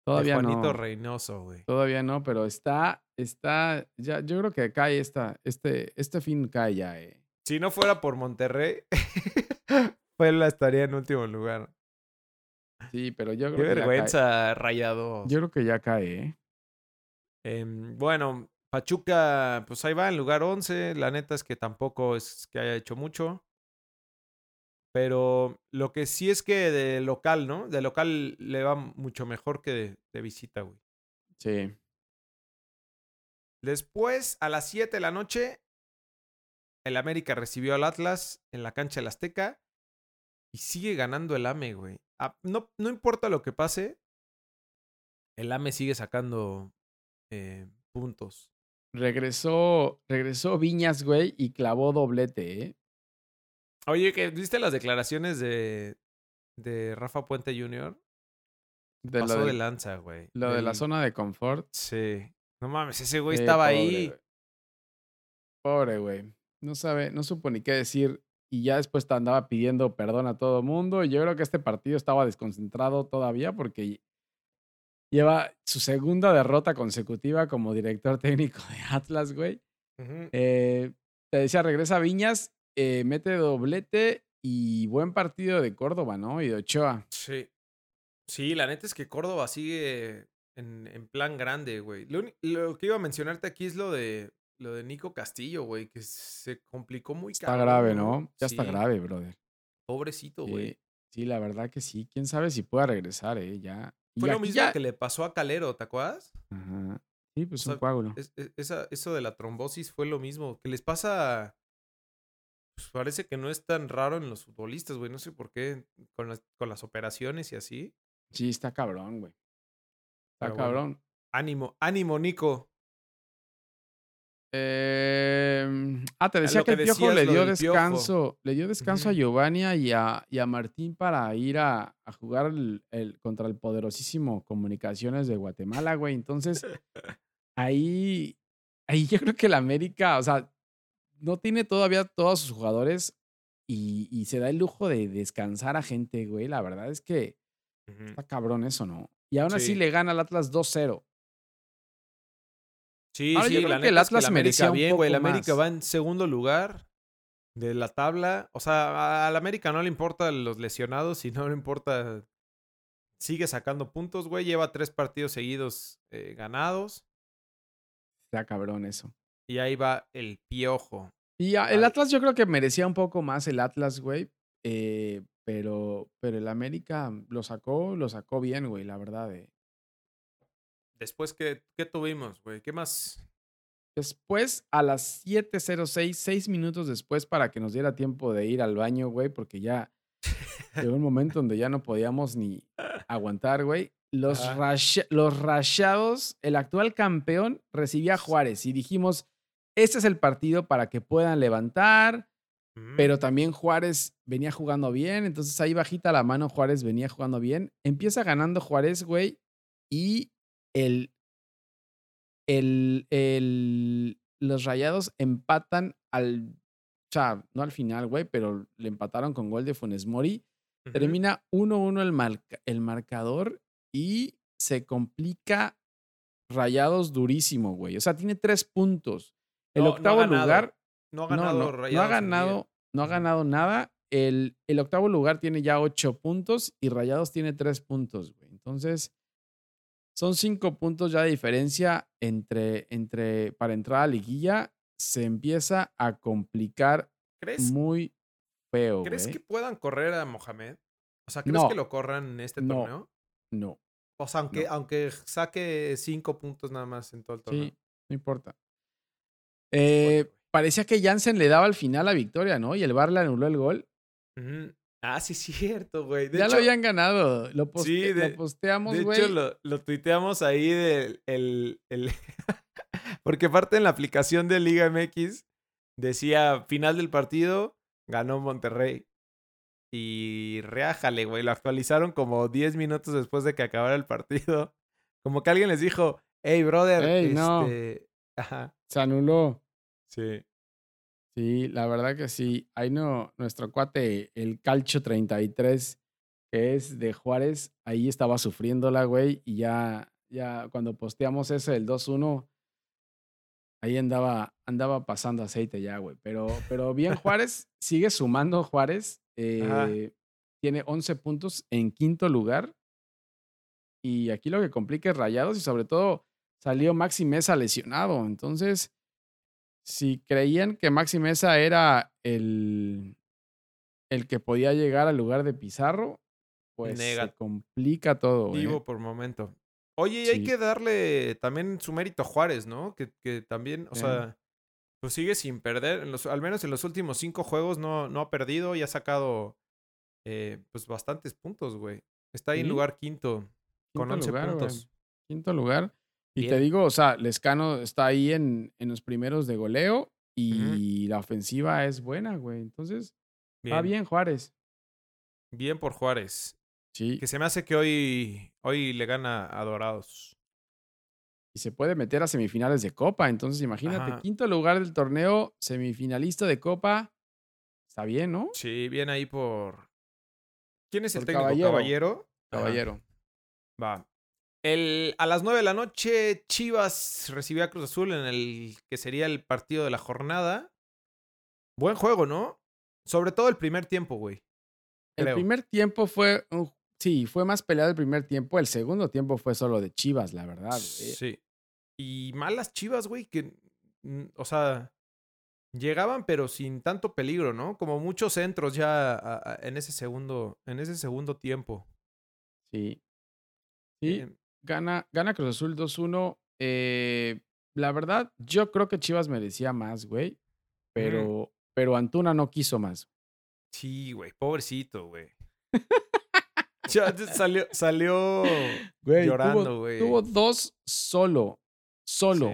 Todavía de Juanito no. Reynoso, güey. Todavía no, pero está, está, ya, yo creo que cae esta, este, este fin cae ya, eh. Si no fuera por Monterrey, Puebla estaría en último lugar. Sí, pero yo Qué creo que ya cae. vergüenza, rayado. Yo creo que ya cae, eh. Em, bueno, Pachuca, pues ahí va en lugar 11. La neta es que tampoco es que haya hecho mucho. Pero lo que sí es que de local, ¿no? De local le va mucho mejor que de, de visita, güey. Sí. Después, a las 7 de la noche, el América recibió al Atlas en la cancha del Azteca y sigue ganando el AME, güey. Ah, No, no importa lo que pase, el AME sigue sacando eh, puntos. Regresó, regresó Viñas, güey, y clavó doblete, eh. Oye, ¿que ¿viste las declaraciones de, de Rafa Puente Jr.? De Pasó lo, de lanza, güey. lo de la zona de confort. Sí. No mames, ese güey estaba pobre, ahí. Pobre, güey. No sabe, no supo ni qué decir. Y ya después te andaba pidiendo perdón a todo mundo. Y yo creo que este partido estaba desconcentrado todavía porque lleva su segunda derrota consecutiva como director técnico de Atlas, güey. Eh, te decía, regresa Viñas, eh, mete doblete y buen partido de Córdoba, ¿no? Y de Ochoa. Sí. Sí, la neta es que Córdoba sigue en, en plan grande, güey. Lo que iba a mencionarte aquí es lo de lo de Nico Castillo, güey, que se complicó muy Está cabrón, grave, ¿no? Ya está grave, brother. Pobrecito, güey. sí, la verdad que sí. Quién sabe si pueda regresar, ¿eh? Ya. y Fue lo mismo ya- que le pasó a Calero, ¿te acuerdas? Ajá. Sí, pues O un coágulo. Es- es- esa, eso de la trombosis fue lo mismo. Que les pasa. Pues parece que no es tan raro en los futbolistas, güey. No sé por qué. Con las, con las operaciones y así. Sí, está cabrón, güey. Está Pero bueno. cabrón. Ánimo, ánimo, Nico. Em, ah, te Ah, decía que que el Piojo le dio Piojo. descanso. Le dio descanso a. Giovanni y a, y a Martín para ir a, a jugar el, el- contra el poderosísimo Comunicaciones de Guatemala, güey. Entonces, ahí, ahí yo creo que el América, o sea, no tiene todavía todos sus jugadores y, y se da el lujo de descansar a gente, güey. La verdad es que está cabrón eso, ¿no? Y aún así Sí. le gana al Atlas 2-0. Sí, Ahora, yo sí, creo la que el es Atlas la América merecía bien, güey. El América va en segundo lugar de la tabla. O sea, al América no le importan los lesionados y no le importa. Sigue sacando puntos, güey. Lleva tres partidos seguidos eh, ganados. Está cabrón eso. Y ahí va el piojo. Y a- el Atlas yo creo que merecía un poco más el Atlas, güey. eh, pero, pero el América lo sacó, lo sacó bien, güey, la verdad. eh. Después, ¿qué, qué tuvimos, güey? ¿Qué más? Después, a las 7.06, seis minutos después, para que nos diera tiempo de ir al baño, güey, porque ya llegó un momento donde ya no podíamos ni aguantar, güey. Los, rasha- los rayados, el actual campeón, recibía a Juárez y dijimos, este es el partido para que puedan levantar, pero Mm, también Juárez venía jugando bien, entonces ahí bajita la mano Juárez venía jugando bien. Empieza ganando Juárez, güey, y el, el, el- los Rayados empatan al, o sea, no al final, güey, pero le empataron con gol de Funes Mori. Termina 1-1 el, marca- el marcador y se complica Rayados durísimo, güey. O sea, tiene tres puntos. El No, octavo lugar No ha ganado no, ha ganado, no ha ganado nada. El, el octavo lugar tiene ya ocho puntos y Rayados tiene tres puntos, güey. Entonces, son cinco puntos ya de diferencia entre, entre para entrar a liguilla. Se empieza a complicar ¿Crees, muy feo, ¿crees que puedan correr a Mohamed? O sea, ¿crees No. que lo corran en este No. torneo? No, O sea, aunque, No. aunque saque cinco puntos nada más en todo el torneo. sí, no importa. Eh, parecía que Jansen le daba al final la victoria, ¿no? Y el VAR le anuló el gol. Ujú. Ah, sí, cierto, güey. De ya hecho, lo habían ganado. Lo, poste- Sí, de- lo posteamos, De güey. hecho, lo, lo tuiteamos ahí del el, el- Porque aparte en la aplicación de Liga MX decía final del partido, ganó Monterrey. Y reájale, güey. Lo actualizaron como 10 minutos después de que acabara el partido. Como que alguien les dijo, hey, brother. Ey, no. este... Ajá, Se anuló. sí. Sí, la verdad que sí. Ahí no, nuestro cuate, el Calcho 33, que es de Juárez, ahí estaba sufriéndola, güey, y ya, ya cuando posteamos ese, el 2-1, ahí andaba, andaba pasando aceite ya, güey. Pero, pero bien Juárez, sigue sumando Juárez. Eh, tiene 11 puntos en quinto lugar. Y aquí lo que complica es Rayados y sobre todo salió Maxi Mesa lesionado. Entonces, si creían que Maxi Mesa era el, el que podía llegar al lugar de Pizarro, pues se complica todo. Vivo ¿eh? por momento. Oye, y hay que darle también su mérito a Juárez, ¿no? Que, que también, o sea, pues sigue sin perder. En los, al menos en los últimos cinco juegos no, no ha perdido y ha sacado eh, pues bastantes puntos, güey. Está ahí en lugar quinto, con 11 puntos. Quinto lugar. Y te digo, o sea, Lescano está ahí en, en los primeros de goleo y la ofensiva es buena, güey. Entonces, va bien Juárez. Bien por Juárez. Sí. Que se me hace que hoy, hoy le gana a Dorados. Y se puede meter a semifinales de Copa. Entonces, imagínate, quinto lugar del torneo, semifinalista de Copa. Está bien, ¿no? Sí, bien ahí por. ¿Quién es el técnico? Caballero. Caballero. Caballero. Va. El, a las 9 de la noche, Chivas recibió a Cruz Azul en el que sería el partido de la jornada. Buen juego, ¿no? Sobre todo el primer tiempo, güey. El primer tiempo fue. sí, fue más peleado el primer tiempo. El segundo tiempo fue solo de Chivas, la verdad. Sí. Y malas Chivas, güey, que. O sea. Llegaban, pero sin tanto peligro, ¿no? Como muchos centros ya en ese segundo. En ese segundo tiempo. Sí. Sí. Em, Gana, gana Cruz Azul 2-1. Eh, la verdad, yo creo que Chivas merecía más, güey. Pero, pero Antuna no quiso más. Sí, güey, pobrecito, güey. salió, salió llorando, güey. Tuvo, dos solo. Solo.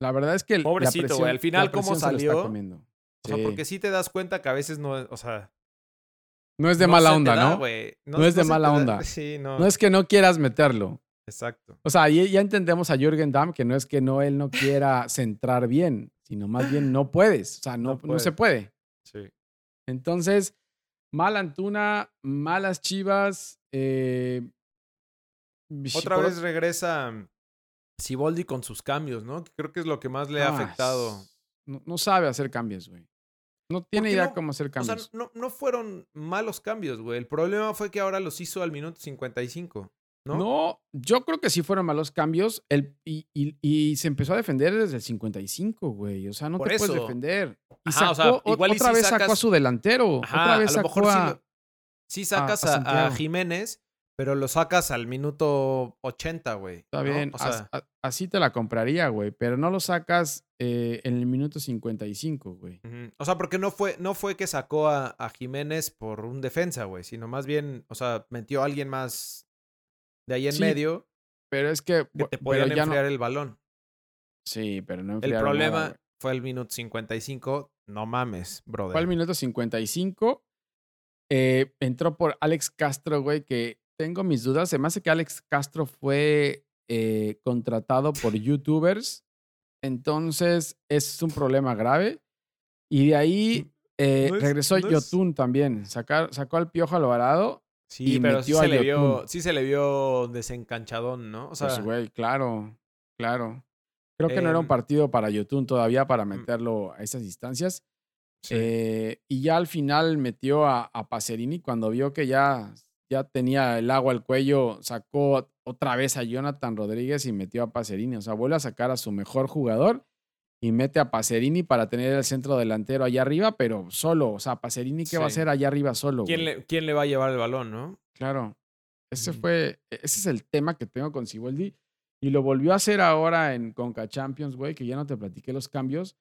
La verdad es que el, Pobrecito, güey. Al final, ¿cómo salió? O sea, porque sí te das cuenta que a veces no, o sea, no es de mala onda, ¿no? ¿no? es de mala onda. no. es que no quieras meterlo. Exacto. O sea, ya, entendemos a Jürgen Damm que no es que no él no quiera centrar bien, sino más bien no puedes. O sea, no, no, se puede. Sí. Entonces, mala Antuna, malas Chivas. Eh, Otra vez regresa Siboldi con sus cambios, ¿no? creo que es lo que más le ha ah, afectado. no sabe hacer cambios, güey. No tiene idea cómo hacer cambios. O sea, no, no fueron malos cambios, güey. El problema fue que ahora los hizo al minuto 55. ¿No? No, yo creo que sí fueron malos cambios. El, y, y, se empezó a defender desde el 55, güey. O sea, no te puedes defender. Y sacó, igual otra vez sacó a su delantero. otra vez a lo mejor a, sí, sacas a, Jiménez, pero lo sacas al minuto 80, güey. Está bien, así te la compraría, güey, pero no lo sacas eh, en el minuto 55, güey. O sea, porque no fue, no fue que sacó a, Jiménez por un defensa, güey, sino más bien, o sea, metió a alguien más de ahí en medio. Pero es que, que te podían enfriar el balón. Sí, pero no El problema fue el minuto 55. No mames, brother. Fue el minuto 55. Eh, entró por Alex Castro, güey, que tengo mis dudas. Se me hace que Alex Castro fue eh, contratado por youtubers. Entonces es un problema grave. Y de ahí eh, regresó Yotun también. sacó al Piojo Alvarado. Sí, y pero sí se, le vio, sí se le vio desencanchadón, ¿no? O pues, sea, güey, claro, claro. Creo que no era un em partido para Yotun todavía para mm. meterlo a esas instancias. Eh, y ya al final metió a, a Pacerini cuando vio que ya ya tenía el agua al cuello, sacó otra vez a Jonathan Rodríguez y metió a Pacerini. O sea, vuelve a sacar a su mejor jugador y mete a Pacerini para tener el centro delantero allá arriba, pero solo. O sea, Pacerini, ¿qué va a hacer allá arriba solo? ¿Quién le, ¿Quién le, va a llevar el balón, no? Claro. Ese fue, e, ese es el tema que tengo con Siboldi. Y lo volvió a hacer ahora en Conca Champions, güey, que ya no te platiqué los cambios.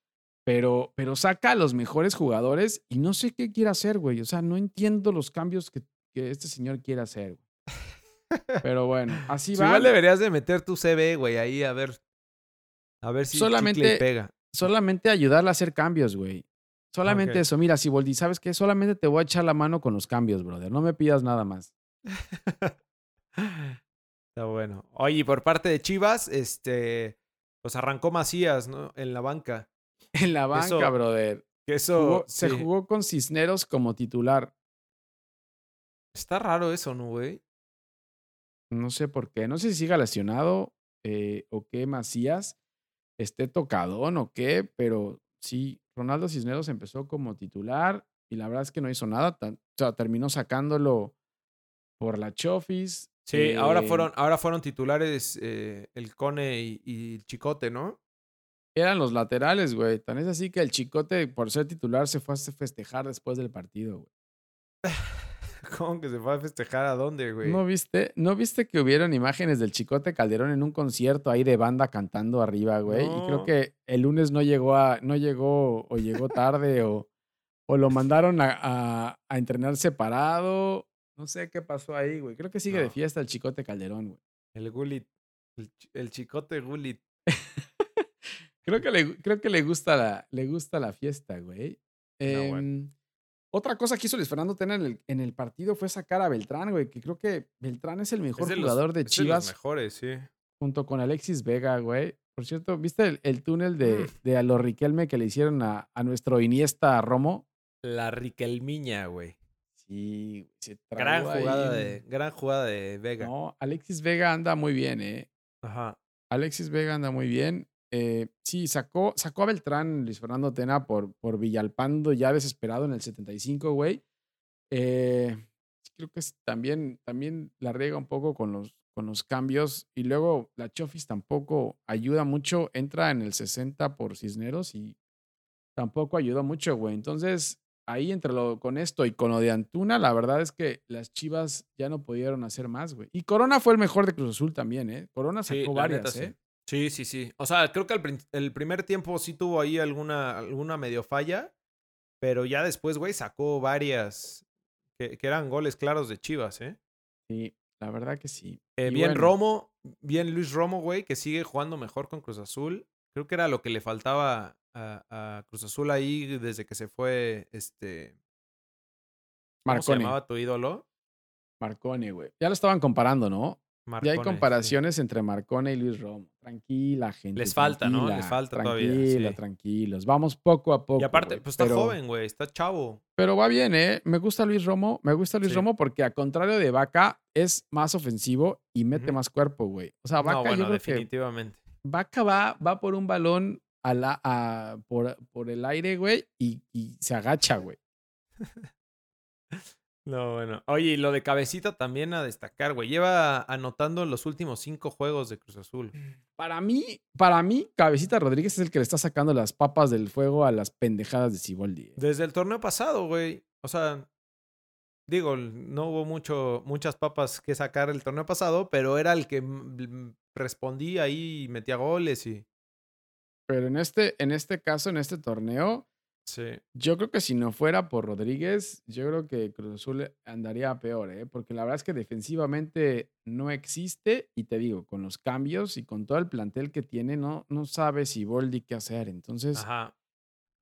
Pero, pero saca a los mejores jugadores y no sé qué quiere hacer, güey. O sea, no entiendo los cambios que, que este señor quiere hacer. Pero bueno, así va. Igual deberías de meter tu CV, güey, ahí a ver. A ver si solamente, pega. Solamente ayudarle a hacer cambios, güey. Solamente eso. Mira, si Voldi, ¿sabes qué? Solamente te voy a echar la mano con los cambios, brother. No me pidas nada más. Está bueno. Oye, por parte de Chivas, este, pues arrancó Macías, ¿no? En la banca. En la banca, Eso- brother. Que eso Jugó- se jugó con Cisneros como titular. Está raro eso, ¿no, güey? No sé por qué. No sé si siga lesionado eh, o qué Macías esté tocadón o qué, pero sí, Ronaldo Cisneros empezó como titular y la verdad es que no hizo nada. o sea, terminó sacándolo por la Chofis. Sí, ahora eh, fueron, ahora fueron titulares eh, el Cone y, y el Chicote, ¿no? Eran los laterales, güey. Tan es así que el chicote, por ser titular, se fue a festejar después del partido, güey. ¿Cómo que se fue a festejar a dónde, güey? ¿No viste? ¿No viste que hubieron imágenes del Chicote Calderón en un concierto ahí de banda cantando arriba, güey? Y creo No. que el lunes no llegó a, no llegó o llegó tarde o, o lo mandaron a, a- a entrenar separado. No sé qué pasó ahí, güey. Creo que sigue de No. fiesta el Chicote Calderón, güey. El Gulit. El, chi- el Chicote Gulit. Creo que le, creo que le gusta la, le gusta la fiesta, güey. No, bueno. Otra cosa que hizo Luis Fernando Tena en el, en el partido fue sacar a Beltrán, güey, que creo que Beltrán es el mejor Es de los- jugador de es los Chivas mejores, sí. junto con Alexis Vega, güey. Por cierto, ¿viste el, el túnel de, Mm. de a los Riquelme que le hicieron a, a nuestro Iniesta Romo? La Riquelmiña, güey. Sí, se Gran ahí jugada, de, gran jugada de Vega. No, Alexis Vega anda muy bien, ¿eh? Ajá. Alexis Vega anda muy bien. Eh, sí, sacó, sacó a Beltrán Luis Fernando Tena por, por Villalpando ya desesperado en el 75, güey. Eh, creo que es- también, también la riega un poco con los, con los cambios. Y luego la Chofis tampoco ayuda mucho. Entra en el 60 por Cisneros y tampoco ayuda mucho, güey. Entonces, ahí entre lo con esto y con lo de Antuna, la verdad es que las Chivas ya no pudieron hacer más, güey. Y Corona fue el mejor de Cruz Azul también, ¿eh? Corona sacó varias, neta. ¿eh? Sí, sí, sí. O sea, creo que el primer tiempo sí tuvo ahí alguna, alguna medio falla, pero ya después, güey, sacó varias que, que eran goles claros de Chivas, ¿eh? Sí, la verdad que sí. Eh, bien bueno, Romo, bien Luis Romo, güey, que sigue jugando mejor con Cruz Azul. Creo que era lo que le faltaba a, a Cruz Azul ahí desde que se fue, este... ¿Cómo se llamaba tu ídolo? Marcone, güey. Ya lo estaban comparando, ¿no? Ya Marcone, hay sí. comparaciones entre Marcone y Luis Romo. Tranquila, gente. Les falta, ¿no? Les tranquila, falta todavía, Tranquila, sí. tranquilos. Vamos poco a poco. Y aparte, pues está pero- joven, güey, está chavo. Pero va bien, ¿eh? Me gusta Luis Romo. Me gusta Luis Sí. Romo porque, a contrario de Vaca, es más ofensivo y mete más cuerpo, güey. O sea, Vaca, No, yo bueno, creo que definitivamente. Vaca va, va por un balón a la, a- por, por el aire, güey, y, y se agacha, güey. No, bueno. Oye, y lo de cabecita también a destacar, güey. Lleva anotando los últimos cinco juegos de Cruz Azul. Para mí, para mí, Cabecita Rodríguez es el que le está sacando las papas del fuego a las pendejadas de Ciboldi. ¿eh? Desde el torneo pasado, güey. O sea, digo, no hubo mucho, muchas papas que sacar el torneo pasado, pero era el que mm, respondía ahí y metía goles y. Pero en este, en este caso, en este torneo, Sí. yo creo que si no fuera por Rodríguez, yo creo que Cruz Azul andaría peor, ¿eh? Porque la verdad es que defensivamente no existe, y te digo, con los cambios y con todo el plantel que tiene, no, no sabe si Boldi qué hacer. Entonces, Ajá.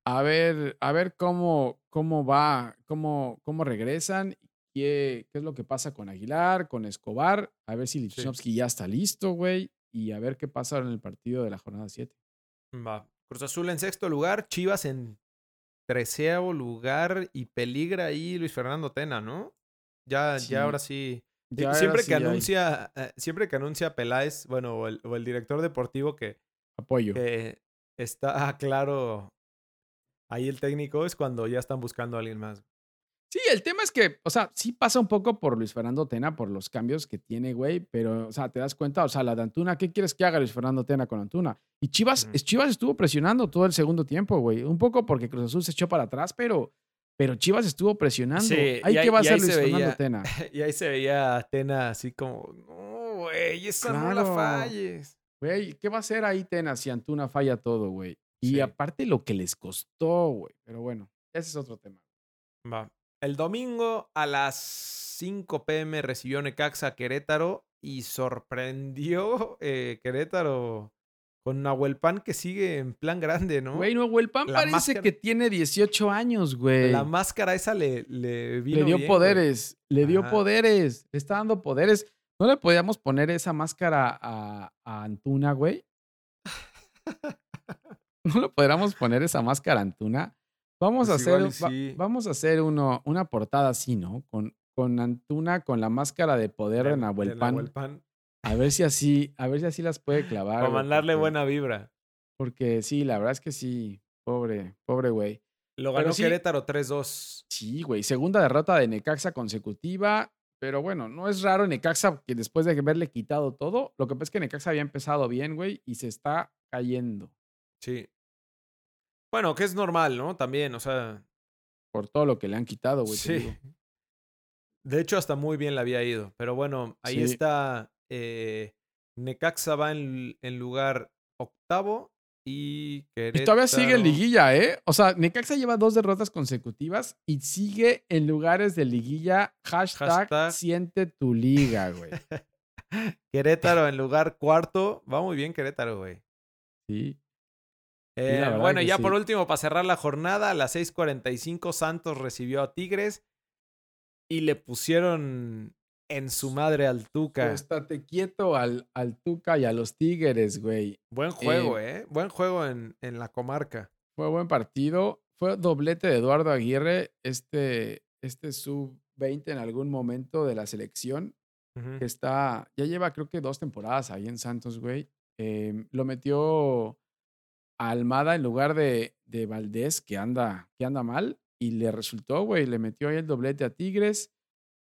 a ver, a ver cómo, cómo va, cómo, cómo regresan, qué, qué es lo que pasa con Aguilar, con Escobar, a ver si Lichnowsky ya está listo, güey, y a ver qué pasa en el partido de la jornada 7. Va. Cruz Azul en sexto lugar, Chivas en treceavo lugar y peligra ahí Luis Fernando Tena, ¿no? Ya, Sí. ya ahora sí. Ya siempre que anuncia, eh, siempre que anuncia Peláez, bueno, o el, o el director deportivo que, apoyo. que está claro ahí el técnico, es cuando ya están buscando a alguien más. Sí, el tema es que, o sea, sí pasa un poco por Luis Fernando Tena, por los cambios que tiene, güey, pero, o sea, te das cuenta, o sea, la de Antuna, ¿qué quieres que haga Luis Fernando Tena con Antuna? Y Chivas, Chivas estuvo presionando todo el segundo tiempo, güey, un poco porque Cruz Azul se echó para atrás, pero, pero Chivas estuvo presionando. Sí, Ahí que va a ahí Luis Fernando Tena. Y ahí se veía a Tena así como, no, güey, esa no la Claro. falles. Güey, ¿qué va a hacer ahí Tena si Antuna falla todo, güey? Y Sí. aparte lo que les costó, güey. Pero bueno, ese es otro tema. Va. El domingo a las 5 pm recibió Necaxa a Querétaro y sorprendió eh, Querétaro con Nahuel Pan que sigue en plan grande, ¿no? Güey, no, güey, el Pan La parece máscara- que tiene 18 años, güey. La máscara esa le, le vino Le dio bien, güey. poderes, le dio Ajá. poderes, le está dando poderes. ¿No le podíamos poner esa máscara a, a Antuna, güey? no lo podríamos poner esa máscara Antuna. Vamos a Pues hacer, va- vamos a hacer uno, una portada así, ¿no? Con, con Antuna, con la máscara de poder de, de Nahuel Pan. A ver si así, a ver si así las puede clavar. Para mandarle porque- buena vibra. Porque sí, la verdad es que sí. Pobre, pobre güey. Lo ganó sí. Querétaro 3-2. Sí, güey. Segunda derrota de Necaxa consecutiva. Pero bueno, no es raro Necaxa que después de haberle quitado todo, lo que pasa es que Necaxa había empezado bien, güey, y se está cayendo Sí. Bueno, que es normal, ¿no? También, o sea. por todo lo que le han quitado, güey. Sí. De hecho, hasta muy bien le había ido. Pero bueno, ahí Sí. está. eh, Necaxa va en, en lugar octavo y Querétaro. Y todavía sigue en liguilla, ¿eh? O sea, Necaxa lleva dos derrotas consecutivas y sigue en lugares de liguilla. Hashtag, Hashtag. siente tu liga, güey. Querétaro en lugar cuarto. Va muy bien Querétaro, güey. Sí. Eh, bueno, ya sí. por último, para cerrar la jornada, a las 6:45 Santos recibió a Tigres y le pusieron en su madre al Tuca. Estate quieto al, al Tuca y a los Tigres, güey. Buen juego, ¿eh? Buen juego en, en la comarca. Fue buen partido. Fue doblete de Eduardo Aguirre, este, este sub-20 en algún momento de la selección, que está, ya lleva creo que dos temporadas ahí en Santos, güey. Em, lo metió a Almada en lugar de, de Valdés, que anda, que anda mal, y le resultó, güey, le metió ahí el doblete a Tigres.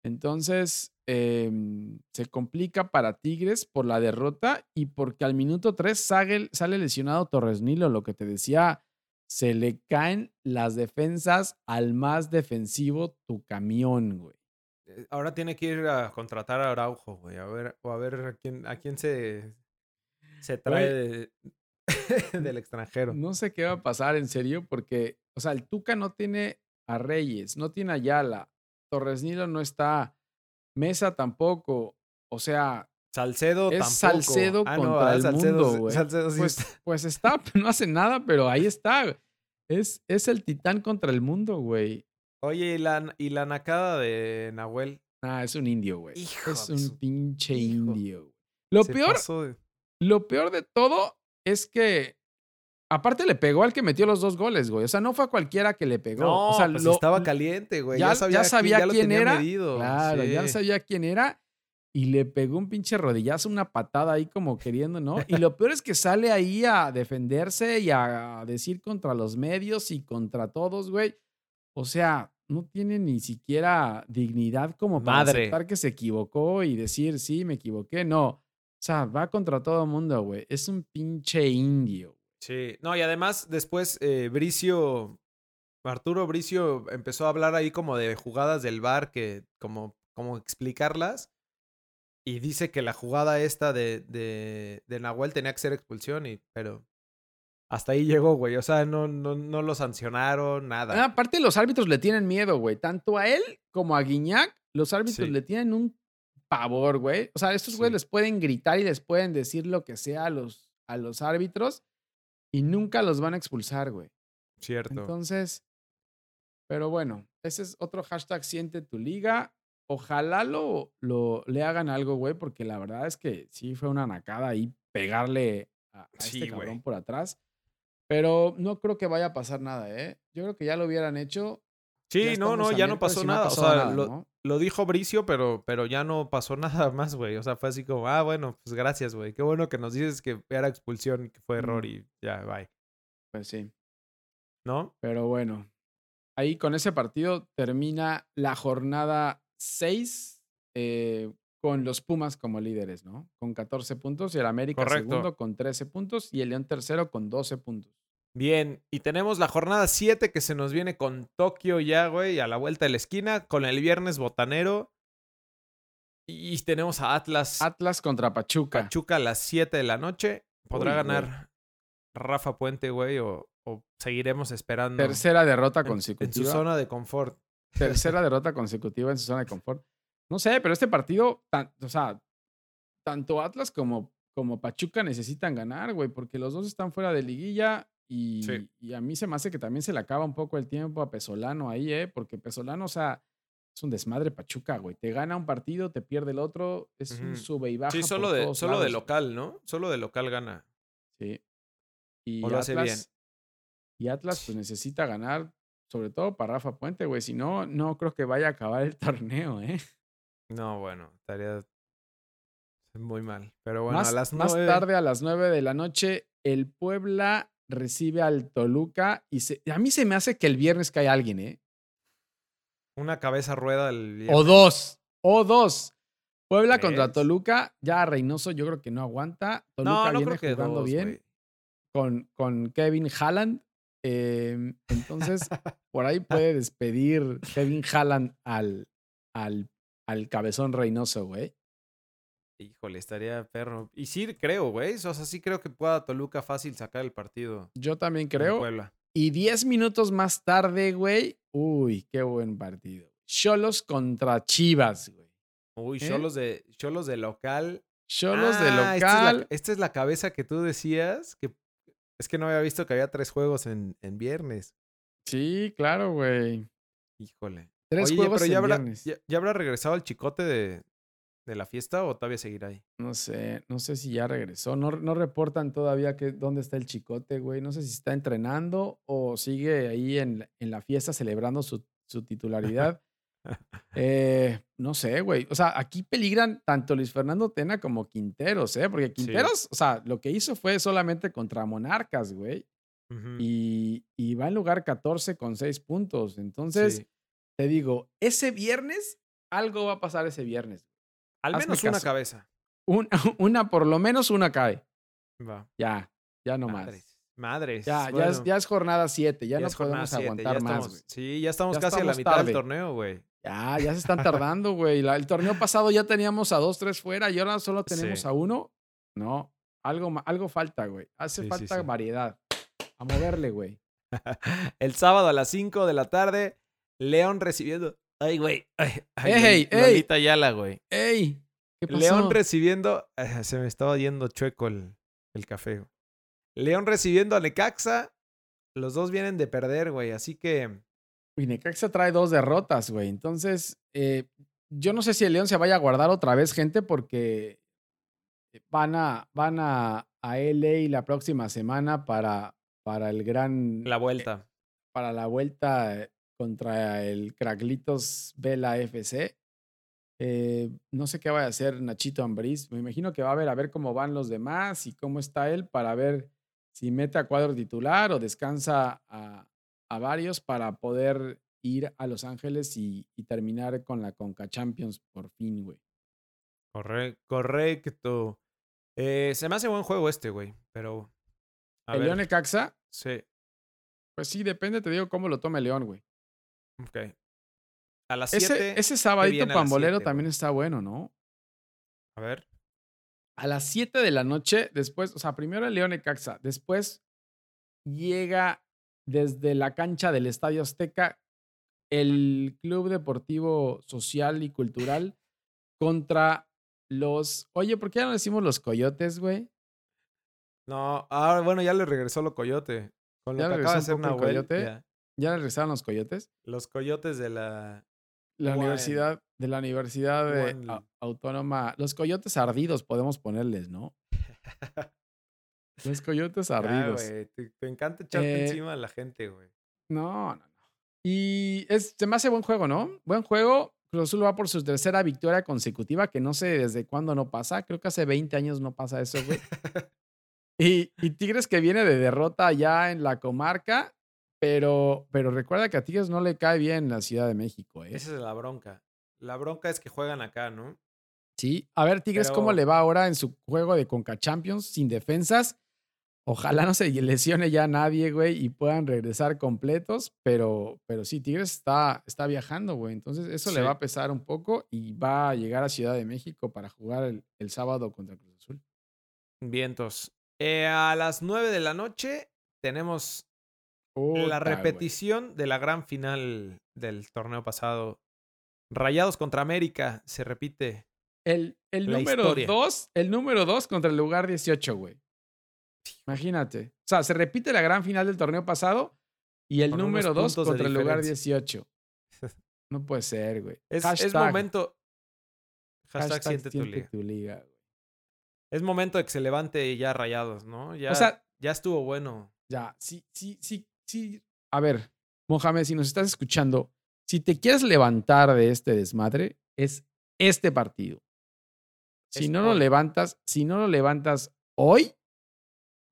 Entonces, em, se complica para Tigres por la derrota y porque al minuto 3 sale, sale lesionado Torres Nilo, lo que te decía, se le caen las defensas al más defensivo tu camión, güey. Eh, Ahora tiene que ir a contratar a Araujo, güey. A ver, o a ver a quién, a quién se, se trae de- del extranjero. No sé qué va a pasar en serio, porque, o sea, el Tuca no tiene a Reyes, no tiene a Ayala, Torres Nilo no está, Mesa tampoco, o sea, Salcedo es tampoco. Salcedo Ah, contra ¿verdad? el Salcedo mundo, güey. Salcedo sí pues, está. pues está, no hace nada, pero ahí está. Es, es el titán contra el mundo, güey. Oye, ¿y la, y la nacada de Nahuel. Ah, es un indio, güey. Es un pinche hijo. indio. güey. Lo Se peor, pasó de- lo peor de todo es que aparte le pegó al que metió los dos goles, güey. O sea, no fue a cualquiera que le pegó. No, o sea, pues lo- estaba caliente, güey. ya- Ya, sabía, ya ya quién tenía era. medido, Claro, ya sabía quién era y le pegó un pinche rodillazo, una patada ahí como queriendo, ¿no? Y lo peor es que sale ahí a defenderse y a decir contra los medios y contra todos, güey. O sea, no tiene ni siquiera dignidad como para Madre. aceptar que se equivocó y decir, sí, me equivoqué. No. O sea, va contra todo el mundo, güey. Es un pinche indio. Sí, no, y además después eh, Bricio, Arturo Bricio empezó a hablar ahí como de jugadas del bar, que como, como explicarlas, y dice que la jugada esta de, de, de Nahuel tenía que ser expulsión, y, pero hasta ahí llegó, güey, o sea, no, no, no lo sancionaron, nada. Ah, aparte, los árbitros le tienen miedo, güey. Tanto a él como a Guiñac, los árbitros Sí. le tienen un pavor, güey. O sea, estos güeyes Sí. les pueden gritar y les pueden decir lo que sea a los, a los árbitros y nunca los van a expulsar, güey. Cierto. Entonces, pero bueno, ese es otro hashtag siente tu liga. Ojalá lo, lo le hagan algo, güey, porque la verdad es que sí fue una nacada ahí pegarle a, a Sí, este cabrón por atrás. Pero no creo que vaya a pasar nada, ¿eh? Yo creo que ya lo hubieran hecho. Sí, ya no, no, ya no pasó no nada, o sea, nada, lo, ¿no? lo dijo Bricio, pero, pero ya no pasó nada más, güey, o sea, fue así como, ah, bueno, pues gracias, güey, qué bueno que nos dices que era expulsión y que fue error Mm. y ya, bye, Pues sí. ¿no? Pero bueno, ahí con ese partido termina la jornada 6 eh, con los Pumas como líderes, ¿no? Con 14 puntos y el América Correcto. segundo con 13 puntos y el León tercero con 12 puntos. Bien, y tenemos la jornada 7 que se nos viene con Tokio ya, güey, a la vuelta de la esquina, con el viernes botanero. Y tenemos a Atlas Atlas contra Pachuca. Pachuca a las 7 de la noche. ¿Podrá Uy, güey. ganar Rafa Puente, güey, o, o seguiremos esperando Tercera derrota en- en, consecutiva. su zona de confort? Tercera derrota consecutiva en su zona de confort. No sé, pero este partido, tan- o sea, tanto Atlas como, como Pachuca necesitan ganar, güey, porque los dos están fuera de liguilla y, Sí. y a mí se me hace que también se le acaba un poco el tiempo a Pesolano ahí, ¿eh? Porque Pesolano, o sea, es un desmadre Pachuca, güey. Te gana un partido, te pierde el otro, es un sube y baja. Sí, solo de, solo de local, ¿no? Solo de local gana. Sí. Y O lo hace bien. Atlas, Y Atlas pues necesita ganar, sobre todo para Rafa Puente, güey. Si no, no creo que vaya a acabar el torneo, ¿eh? No, bueno, estaría muy mal. Pero bueno, más, a las más nueve- tarde, a las 9 de la noche, el Puebla recibe al Toluca y se- a mí se me hace que el viernes cae alguien, ¿eh? una cabeza rueda el O dos. O dos. Puebla contra. Toluca. Ya Reynoso yo creo que no aguanta. Toluca No, no viene creo que jugando dos, bien con, con Kevin Halland. Eh, entonces, por ahí puede despedir Kevin Halland al, al, al cabezón Reynoso, güey. Híjole, estaría perro. Y sí creo, güey. O sea, sí creo que pueda Toluca fácil sacar el partido. Yo también creo. Puebla. Y 10 minutos más tarde, güey. Uy, qué buen partido. Cholos contra Chivas, güey. Uy, ¿Eh? Cholos de, Cholos de local. Cholos de Ah, Esta es, la, local. esta es la cabeza que tú decías. que Es que no había visto que había tres juegos en, en viernes. Sí, claro, güey. Híjole. Tres Oye, juegos pero ya en habrá, viernes. ya, ya habrá regresado el chicote de, de la fiesta o todavía seguirá ahí? No sé, no sé si ya regresó. No, no reportan todavía que dónde está el chicote, güey. No sé si está entrenando o sigue ahí en, la- en la fiesta celebrando su, su titularidad. Eh, no sé, güey. O sea, aquí peligran tanto Luis Fernando Tena como Quinteros, ¿eh? Porque Quinteros, o sea, lo que hizo fue solamente contra Monarcas, güey. Y, y va en lugar 14 con 6 puntos. Entonces, sí. te digo, ese viernes, algo va a pasar ese viernes. Al hazme menos una cabeza. Un- una, por lo menos una cae. Va. Ya, ya no más. Madres. Madres. Ya, ya, es, ya es jornada 7, ya, no es jornada podemos siete, ya aguantar más, estamos-. Sí, ya estamos Ya casi a la estamos mitad tarde. del torneo, güey. Ya, ya se están tardando, güey. El torneo pasado ya teníamos a dos, tres fuera y ahora solo tenemos Sí. a uno. No, algo, algo falta, güey. Hace sí, falta sí. variedad. A moverle, güey. El sábado a las 5 de la tarde, León recibiendo. Ay, güey. Ay, ay, Ey, Lol- ey. Lolita Ayala, güey. ¡Ey! ¿Qué pasó? León recibiendo. Ay, se me estaba yendo chueco el, el café. güey. León recibiendo a Necaxa. Los dos vienen de perder, güey. Así que. Y Necaxa trae dos derrotas, güey. Entonces, eh, yo no sé si el León se vaya a guardar otra vez, gente, porque van a, van a, a LA la próxima semana para, para el gran. La vuelta. para la vuelta eh, contra el Cracklitos Vela FC. Eh, no sé qué va a hacer Nachito Ambriz. Me imagino que va a ver a ver cómo van los demás y cómo está él para ver si mete a cuadro titular o descansa a, a varios para poder ir a Los Ángeles y, y terminar con la Conca Champions por fin, güey. Corre- correcto. Eh, se me hace buen juego este, güey. Pero. A El ver, León Necaxa, Sí. pues sí, depende, te digo cómo lo tome León, güey. Ok. A las Ese, 7. ese sabadito a las pambolero siete, también está bueno, ¿no? A ver. a las 7 de la noche, después, o sea, primero el León Necaxa, después llega desde la cancha del Estadio Azteca el Club Deportivo Social y Cultural contra los. Oye, ¿por qué ya no decimos los coyotes, güey? No, ah, bueno, ya le regresó lo coyote. Con lo ¿Ya que acaba de hacer Nahuel. coyote? ya. ¿Ya regresaron los coyotes? Los coyotes de la. La universidad, de la Universidad de Autónoma. Los coyotes ardidos podemos ponerles, ¿no? Los coyotes ardidos. te encanta echarte Eh, encima a la gente, güey. No, no, no. Y es, se me hace buen juego, ¿no? Buen juego. Cruz Azul va por su tercera victoria consecutiva, que no sé desde cuándo no pasa. Creo que hace 20 años no pasa eso, güey. Y, y Tigres que viene de derrota ya en la comarca, pero, pero recuerda que a Tigres no le cae bien la Ciudad de México, ¿eh? Esa es la bronca. La bronca es que juegan acá, ¿no? Sí. A ver, Tigres, ¿cómo le va ahora en su juego de Conca Champions sin defensas? Ojalá no se lesione ya nadie, güey, y puedan regresar completos, pero, pero sí, Tigres está, está viajando, güey. Entonces eso le va a pesar un poco y va a llegar a Ciudad de México para jugar el, el sábado contra Cruz Azul. Vientos. Eh, a las 9 de la noche tenemos Puta, la repetición de la gran final del torneo pasado. Rayados contra América. Se repite. El, el número historia. 2, el número 2 contra el lugar 18, güey. Imagínate. O sea, se repite la gran final del torneo pasado y el Con número 2 puntos de contra el lugar diferencia. 18. No puede ser, güey. Es, es momento. Hashtag, hashtag siente tu siente liga. tu liga. Es momento de que se levante ya rayados, ¿no? Ya, O sea, ya estuvo bueno. ya, si, si, si, a ver, Mohamed, si nos estás escuchando, si te quieres levantar de este desmadre, es este partido. Si Es no lo levantas, si no lo levantas hoy,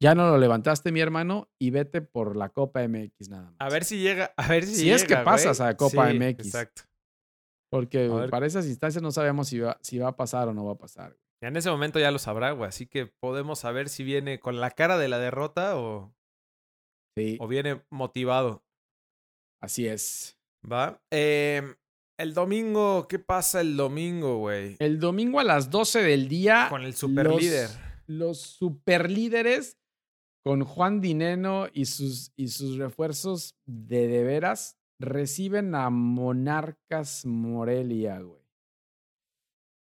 ya no lo levantaste, mi hermano, y vete por la Copa MX nada más. A ver si llega, a ver si Si es que pasas güey. a Copa Sí, MX. Exacto. Porque para esas instancias no sabemos si va, si va a pasar o no va a pasar. Ya en ese momento ya lo sabrá, güey. Así que podemos saber si viene con la cara de la derrota o, Sí, o viene motivado. así es. ¿Va? Em, el domingo, ¿qué pasa el domingo, güey? El domingo a las 12 del día. Con el super los- líder. Los superlíderes con Juan Dineno y sus, y sus refuerzos de de veras reciben a Monarcas Morelia, güey.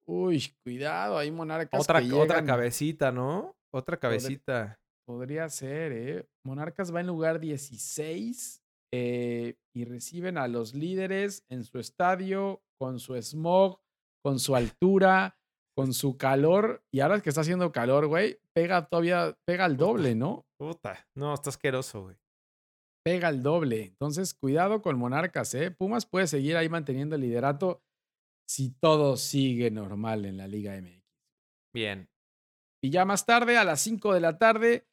Uy, cuidado, hay Monarcas Otra, que otra cabecita, ¿no? Otra cabecita. Podría ser, ¿eh? Monarcas va en lugar 16 eh, y reciben a los líderes en su estadio, con su smog, con su altura, con su calor. Y ahora que está haciendo calor, güey, pega todavía, pega al doble, ¿no? Puta. No, está asqueroso, güey. Pega al doble. Entonces, cuidado con Monarcas, ¿eh? Pumas puede seguir ahí manteniendo el liderato si todo sigue normal en la Liga MX. Bien. Y ya más tarde, a las 5 de la tarde,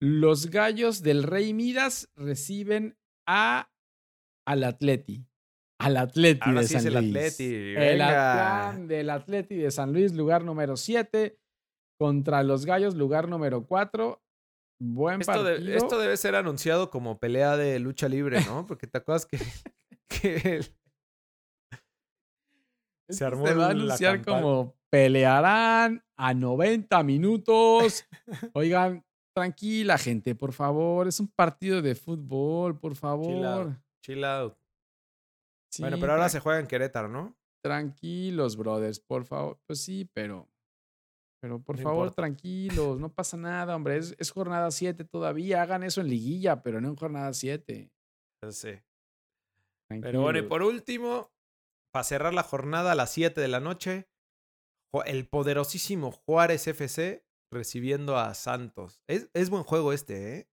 los gallos del Rey Midas reciben a al Atleti. Al Atleti Ahora de sí San es el Luis. Atleti, El. Atlán del Atleti de San Luis, lugar número 7. Contra los gallos, lugar número 4. Buen Esto, partido. de- esto debe ser anunciado como pelea de lucha libre, ¿no? Porque te acuerdas que, que el- se armó se va a anunciar como pelearán a 90 minutos. Oigan, tranquila, gente, por favor. Es un partido de fútbol, por favor. Chill out. Sí, bueno, pero ahora se juega en Querétaro, ¿no? Tranquilos, brothers, por favor. Pues sí, pero. Pero por No favor, importa. tranquilos, no pasa nada, hombre. Es, es jornada 7 todavía. Hagan eso en liguilla, pero no en jornada 7. Ya sé. Pero bueno, y por último, para cerrar la jornada a las 7 de la noche, el poderosísimo Juárez FC recibiendo a Santos. Es, es buen juego este, ¿eh?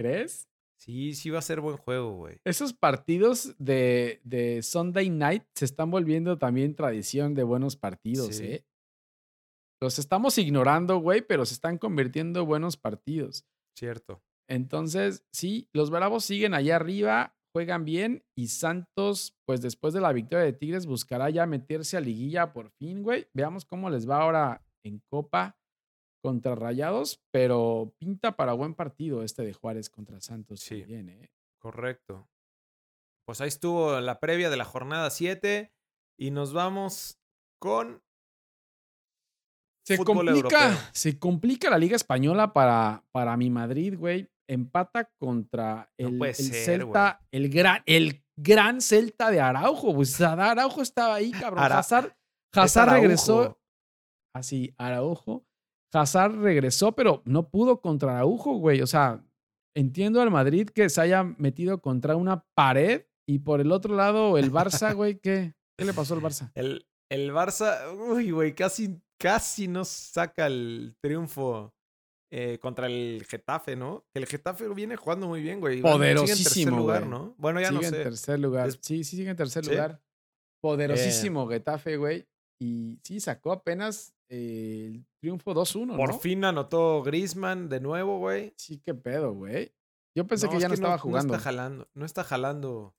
¿Crees? Sí, sí va a ser buen juego, güey. Esos partidos de, de Sunday night se están volviendo también tradición de buenos partidos, Sí. ¿eh? Los estamos ignorando, güey, pero se están convirtiendo en buenos partidos. Cierto. Entonces, sí, los Bravos siguen allá arriba, juegan bien y Santos, pues después de la victoria de Tigres, buscará ya meterse a liguilla por fin, güey. Veamos cómo les va ahora en Copa contra Rayados, pero pinta para buen partido este de Juárez contra Santos Sí. también, ¿eh? Correcto. Pues ahí estuvo la previa de la jornada 7 y nos vamos con Se fútbol complica, europeo. se complica la Liga Española para, para mi Madrid, güey. Empata contra el, el ser, Celta, el gran, el gran Celta de Araujo. Pues Araujo estaba ahí, cabrón. Ara- Hazard, Hazard Araujo. regresó. Así, Araujo. Hazard regresó, pero no pudo contra Araujo, güey. O sea, entiendo al Madrid que se haya metido contra una pared y por el otro lado el Barça, güey, ¿qué? ¿Qué le pasó al Barça? El, el Barça, uy, güey, casi, casi nos saca el triunfo eh, contra el Getafe, ¿no? El Getafe viene jugando muy bien, güey. Sigue en tercer Poderosísimo, lugar, güey. ¿no? Bueno, ya sigue no en sé. tercer lugar. Es- Sí, sí, sigue en tercer ¿Sí? lugar. Poderosísimo Getafe, güey. Y sí, sacó apenas eh, el triunfo 2-1, Por ¿no? fin anotó Griezmann de nuevo, güey. Sí, qué pedo, güey. Yo pensé No, que es ya no estaba No jugando. está jalando, no está jalando.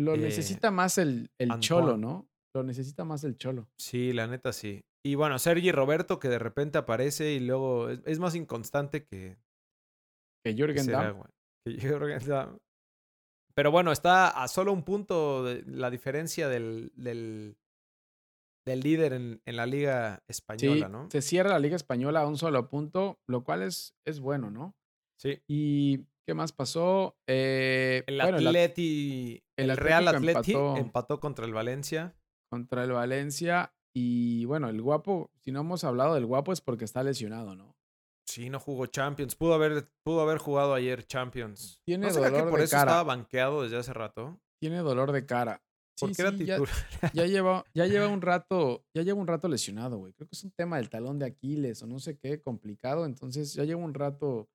Lo eh, necesita más el, el Cholo. ¿no? Lo necesita más el Cholo. Sí, la neta sí. Y bueno, Sergi Roberto que de repente aparece y luego es, es más inconstante que, Jürgen Damm. Que Jürgen Damm. Pero bueno, está a solo un punto de la diferencia del, del, del líder en, en la liga Sí, española, ¿no? se cierra la Liga Española a un solo punto, lo cual es, es bueno, ¿no? Sí. ¿Y qué más pasó? Eh, El bueno, Atleti, el el, Real Atleti empató. empató. contra el Valencia. contra el Valencia. Y bueno, el guapo, si no hemos hablado del guapo es porque está lesionado, ¿no? Sí, no jugó Champions. Pudo haber, pudo haber jugado ayer Champions. Tiene ¿No será que dolor por de eso cara. estaba banqueado desde hace rato? Tiene dolor de cara. ¿Por Sí, qué era sí, titular? ya lleva, ya lleva un rato, ya lleva un rato lesionado, güey. Creo que es un tema del talón de Aquiles o no sé qué, complicado. Entonces ya lleva un rato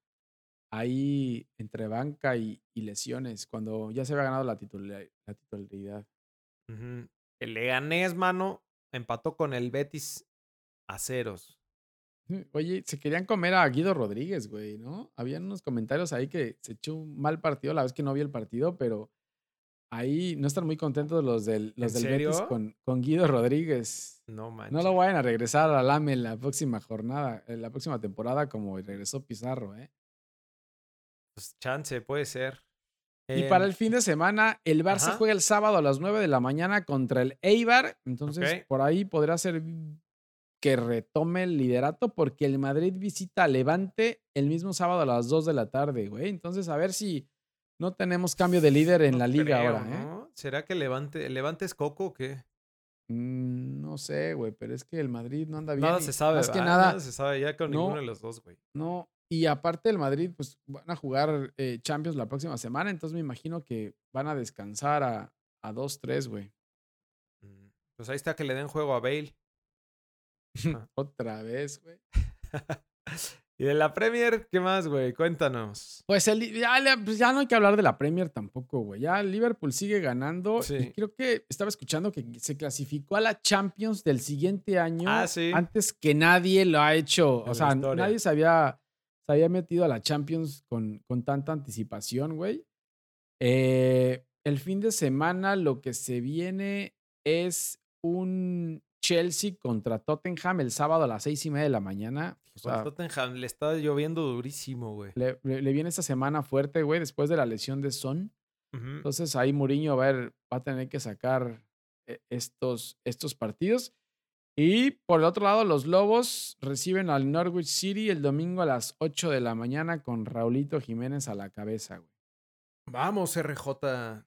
ahí entre banca y, lesiones, cuando ya se había ganado la, titularidad. El Leganés, mano, empató con el Betis a ceros. Oye, se querían comer a Guido Rodríguez, güey, ¿no? Habían unos comentarios ahí que se echó un mal partido, la vez que no vi el partido, pero ahí no están muy contentos los del, los del Betis con, con, Guido Rodríguez. No manches. No lo vayan a regresar al AME en la próxima jornada, en la próxima temporada, como regresó Pizarro, ¿eh? Pues chance, puede ser. Y para em, el fin de semana, el Barça juega el sábado a las 9 de la mañana contra el Eibar. Entonces, por ahí podrá ser que retome el liderato porque el Madrid visita a Levante el mismo sábado a las 2 de la tarde, güey. Entonces, a ver si no tenemos cambio de líder en la liga ahora, ¿eh? ¿Será que Levante, Levante es Coco o qué? Mm, no sé, güey, pero es que el Madrid no anda bien. Nada se sabe, que nada, se sabe ya con ninguno de los dos, güey. No, y aparte el Madrid, pues van a jugar eh, Champions la próxima semana, entonces me imagino que van a descansar a, a 2-3, güey. Mm, pues ahí está que le den juego a Bale. Otra vez, güey. y de la Premier, ¿qué más, güey? Cuéntanos. Pues, el, pues, ya, no hay que hablar de la Premier tampoco, güey. Ya Liverpool sigue ganando. Y creo que estaba escuchando que se clasificó a la Champions del siguiente año. Ah, sí. Antes que nadie lo ha hecho. o sea, nadie se había se había metido a la Champions con, con tanta anticipación, güey. Eh, el fin de semana lo que se viene es un Chelsea contra Tottenham el sábado a las seis y media de la mañana. O Tottenham le está lloviendo durísimo, güey. Le, viene esta semana fuerte, güey, después de la lesión de Son. Entonces ahí Mourinho va a, va a tener que sacar eh, estos, estos partidos. Y por el otro lado, los Lobos reciben al Norwich City el domingo a las 8 de la mañana con Raulito Jiménez a la cabeza, güey. Vamos, RJ.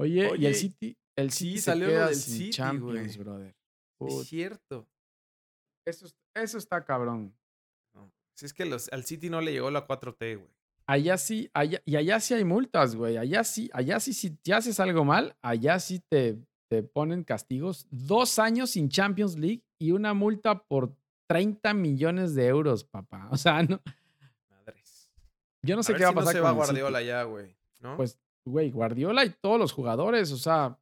Oye, y el City, el City salió del City, Champions, brother. Es cierto. Eso, eso está cabrón. Si es que los, al City no le llegó la 4T, güey. Allá sí, allá, y allá sí hay multas, güey. Allá sí, allá sí, si te haces algo mal, allá sí te, te ponen castigos. Dos años sin Champions League y una multa por 30 millones de euros, papá. O sea, no. Madres. Yo no sé qué va a pasar no se va Guardiola ya, güey. ¿no? Pues, güey, Guardiola y todos los jugadores, o sea.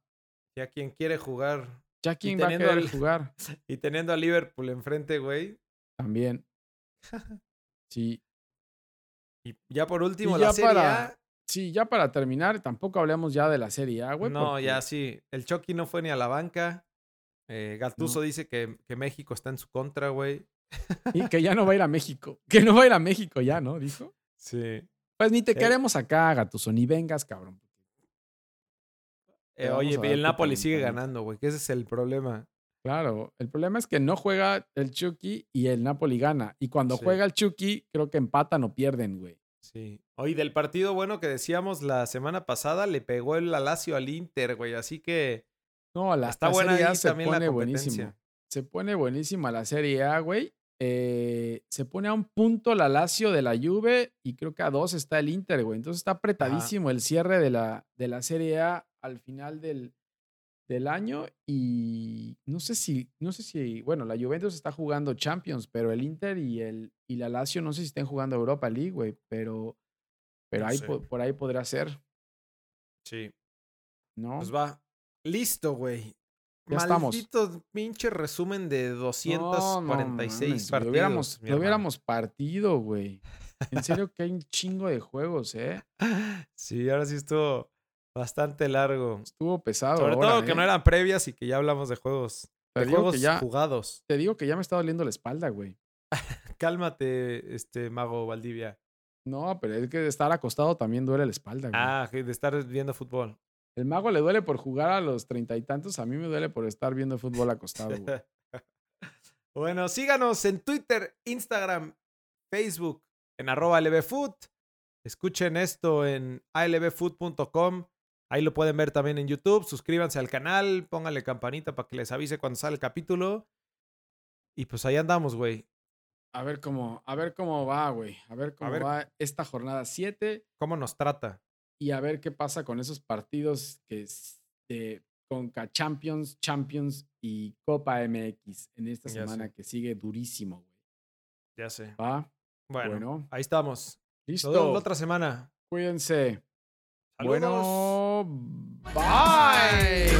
Ya quien quiere jugar. Ya quien va a querer jugar. Y teniendo a Liverpool enfrente, güey. También. Sí. Y ya por último, la Serie A. Sí, ya para terminar, tampoco hablemos ya de la Serie A, güey. No, ya sí. El Chucky no fue ni a la banca. Eh, Gattuso dice que, que, México está en su contra, güey. Y que ya no va a ir a México. Que no va a ir a México ya, ¿no? Dijo. Sí. Pues ni te eh queremos acá, Gattuso, ni vengas, cabrón. Eh, oye, el Napoli sigue ganando, güey, que ese es el problema. Claro, el problema es que no juega el Chucky y el Napoli gana. Y cuando juega el Chucky, creo que empatan o pierden, güey. Sí. Oye, del partido bueno que decíamos la semana pasada, le pegó el Alacio al Inter, güey. Así que no, la, Está buena serie se pone buenísima. Se pone buenísima la Serie A, güey. Eh, se pone a un punto la Lazio de la Juve y creo que a dos está el Inter, güey. Entonces está apretadísimo el cierre de la, de la Serie A al final del, del año y no sé si, no sé si, bueno, la Juventus está jugando Champions, pero el Inter y el y la Lazio no sé si estén jugando Europa League, güey, pero, pero ahí, por, por, ahí podrá ser. Sí. ¿No? Pues va, Listo, güey. Ya Maldito estamos. pinche resumen de 246 partidos. Lo hubiéramos, lo hubiéramos partido, güey. En serio que hay un chingo de juegos, ¿eh? Sí, ahora sí estuvo bastante largo. Estuvo pesado. Sobre todo que no ¿eh? eran previas y que ya hablamos de juegos. de juegos ya, jugados. Te digo que ya me está doliendo la espalda, güey. Cálmate, este mago Valdivia. No, pero es que de estar acostado también duele la espalda, güey. Ah, de estar viendo fútbol. El mago le duele por jugar a los treinta y tantos, a mí me duele por estar viendo fútbol acostado. bueno, síganos en Twitter, Instagram, Facebook, en arroba lbfood. Escuchen esto en albfood.com. Ahí lo pueden ver también en YouTube. Suscríbanse al canal, pónganle campanita para que les avise cuando sale el capítulo. Y pues ahí andamos, güey. A ver cómo, a ver cómo va, güey. A ver cómo va esta jornada 7. ¿Cómo nos trata? y a ver qué pasa con esos partidos que es de Conca Champions, Champions y Copa MX en esta semana que sigue durísimo, güey. Ya sé. ¿Va? Bueno, ahí estamos. Listo. Nos vemos la otra semana. Cuídense. Saludos. Bueno, Bye.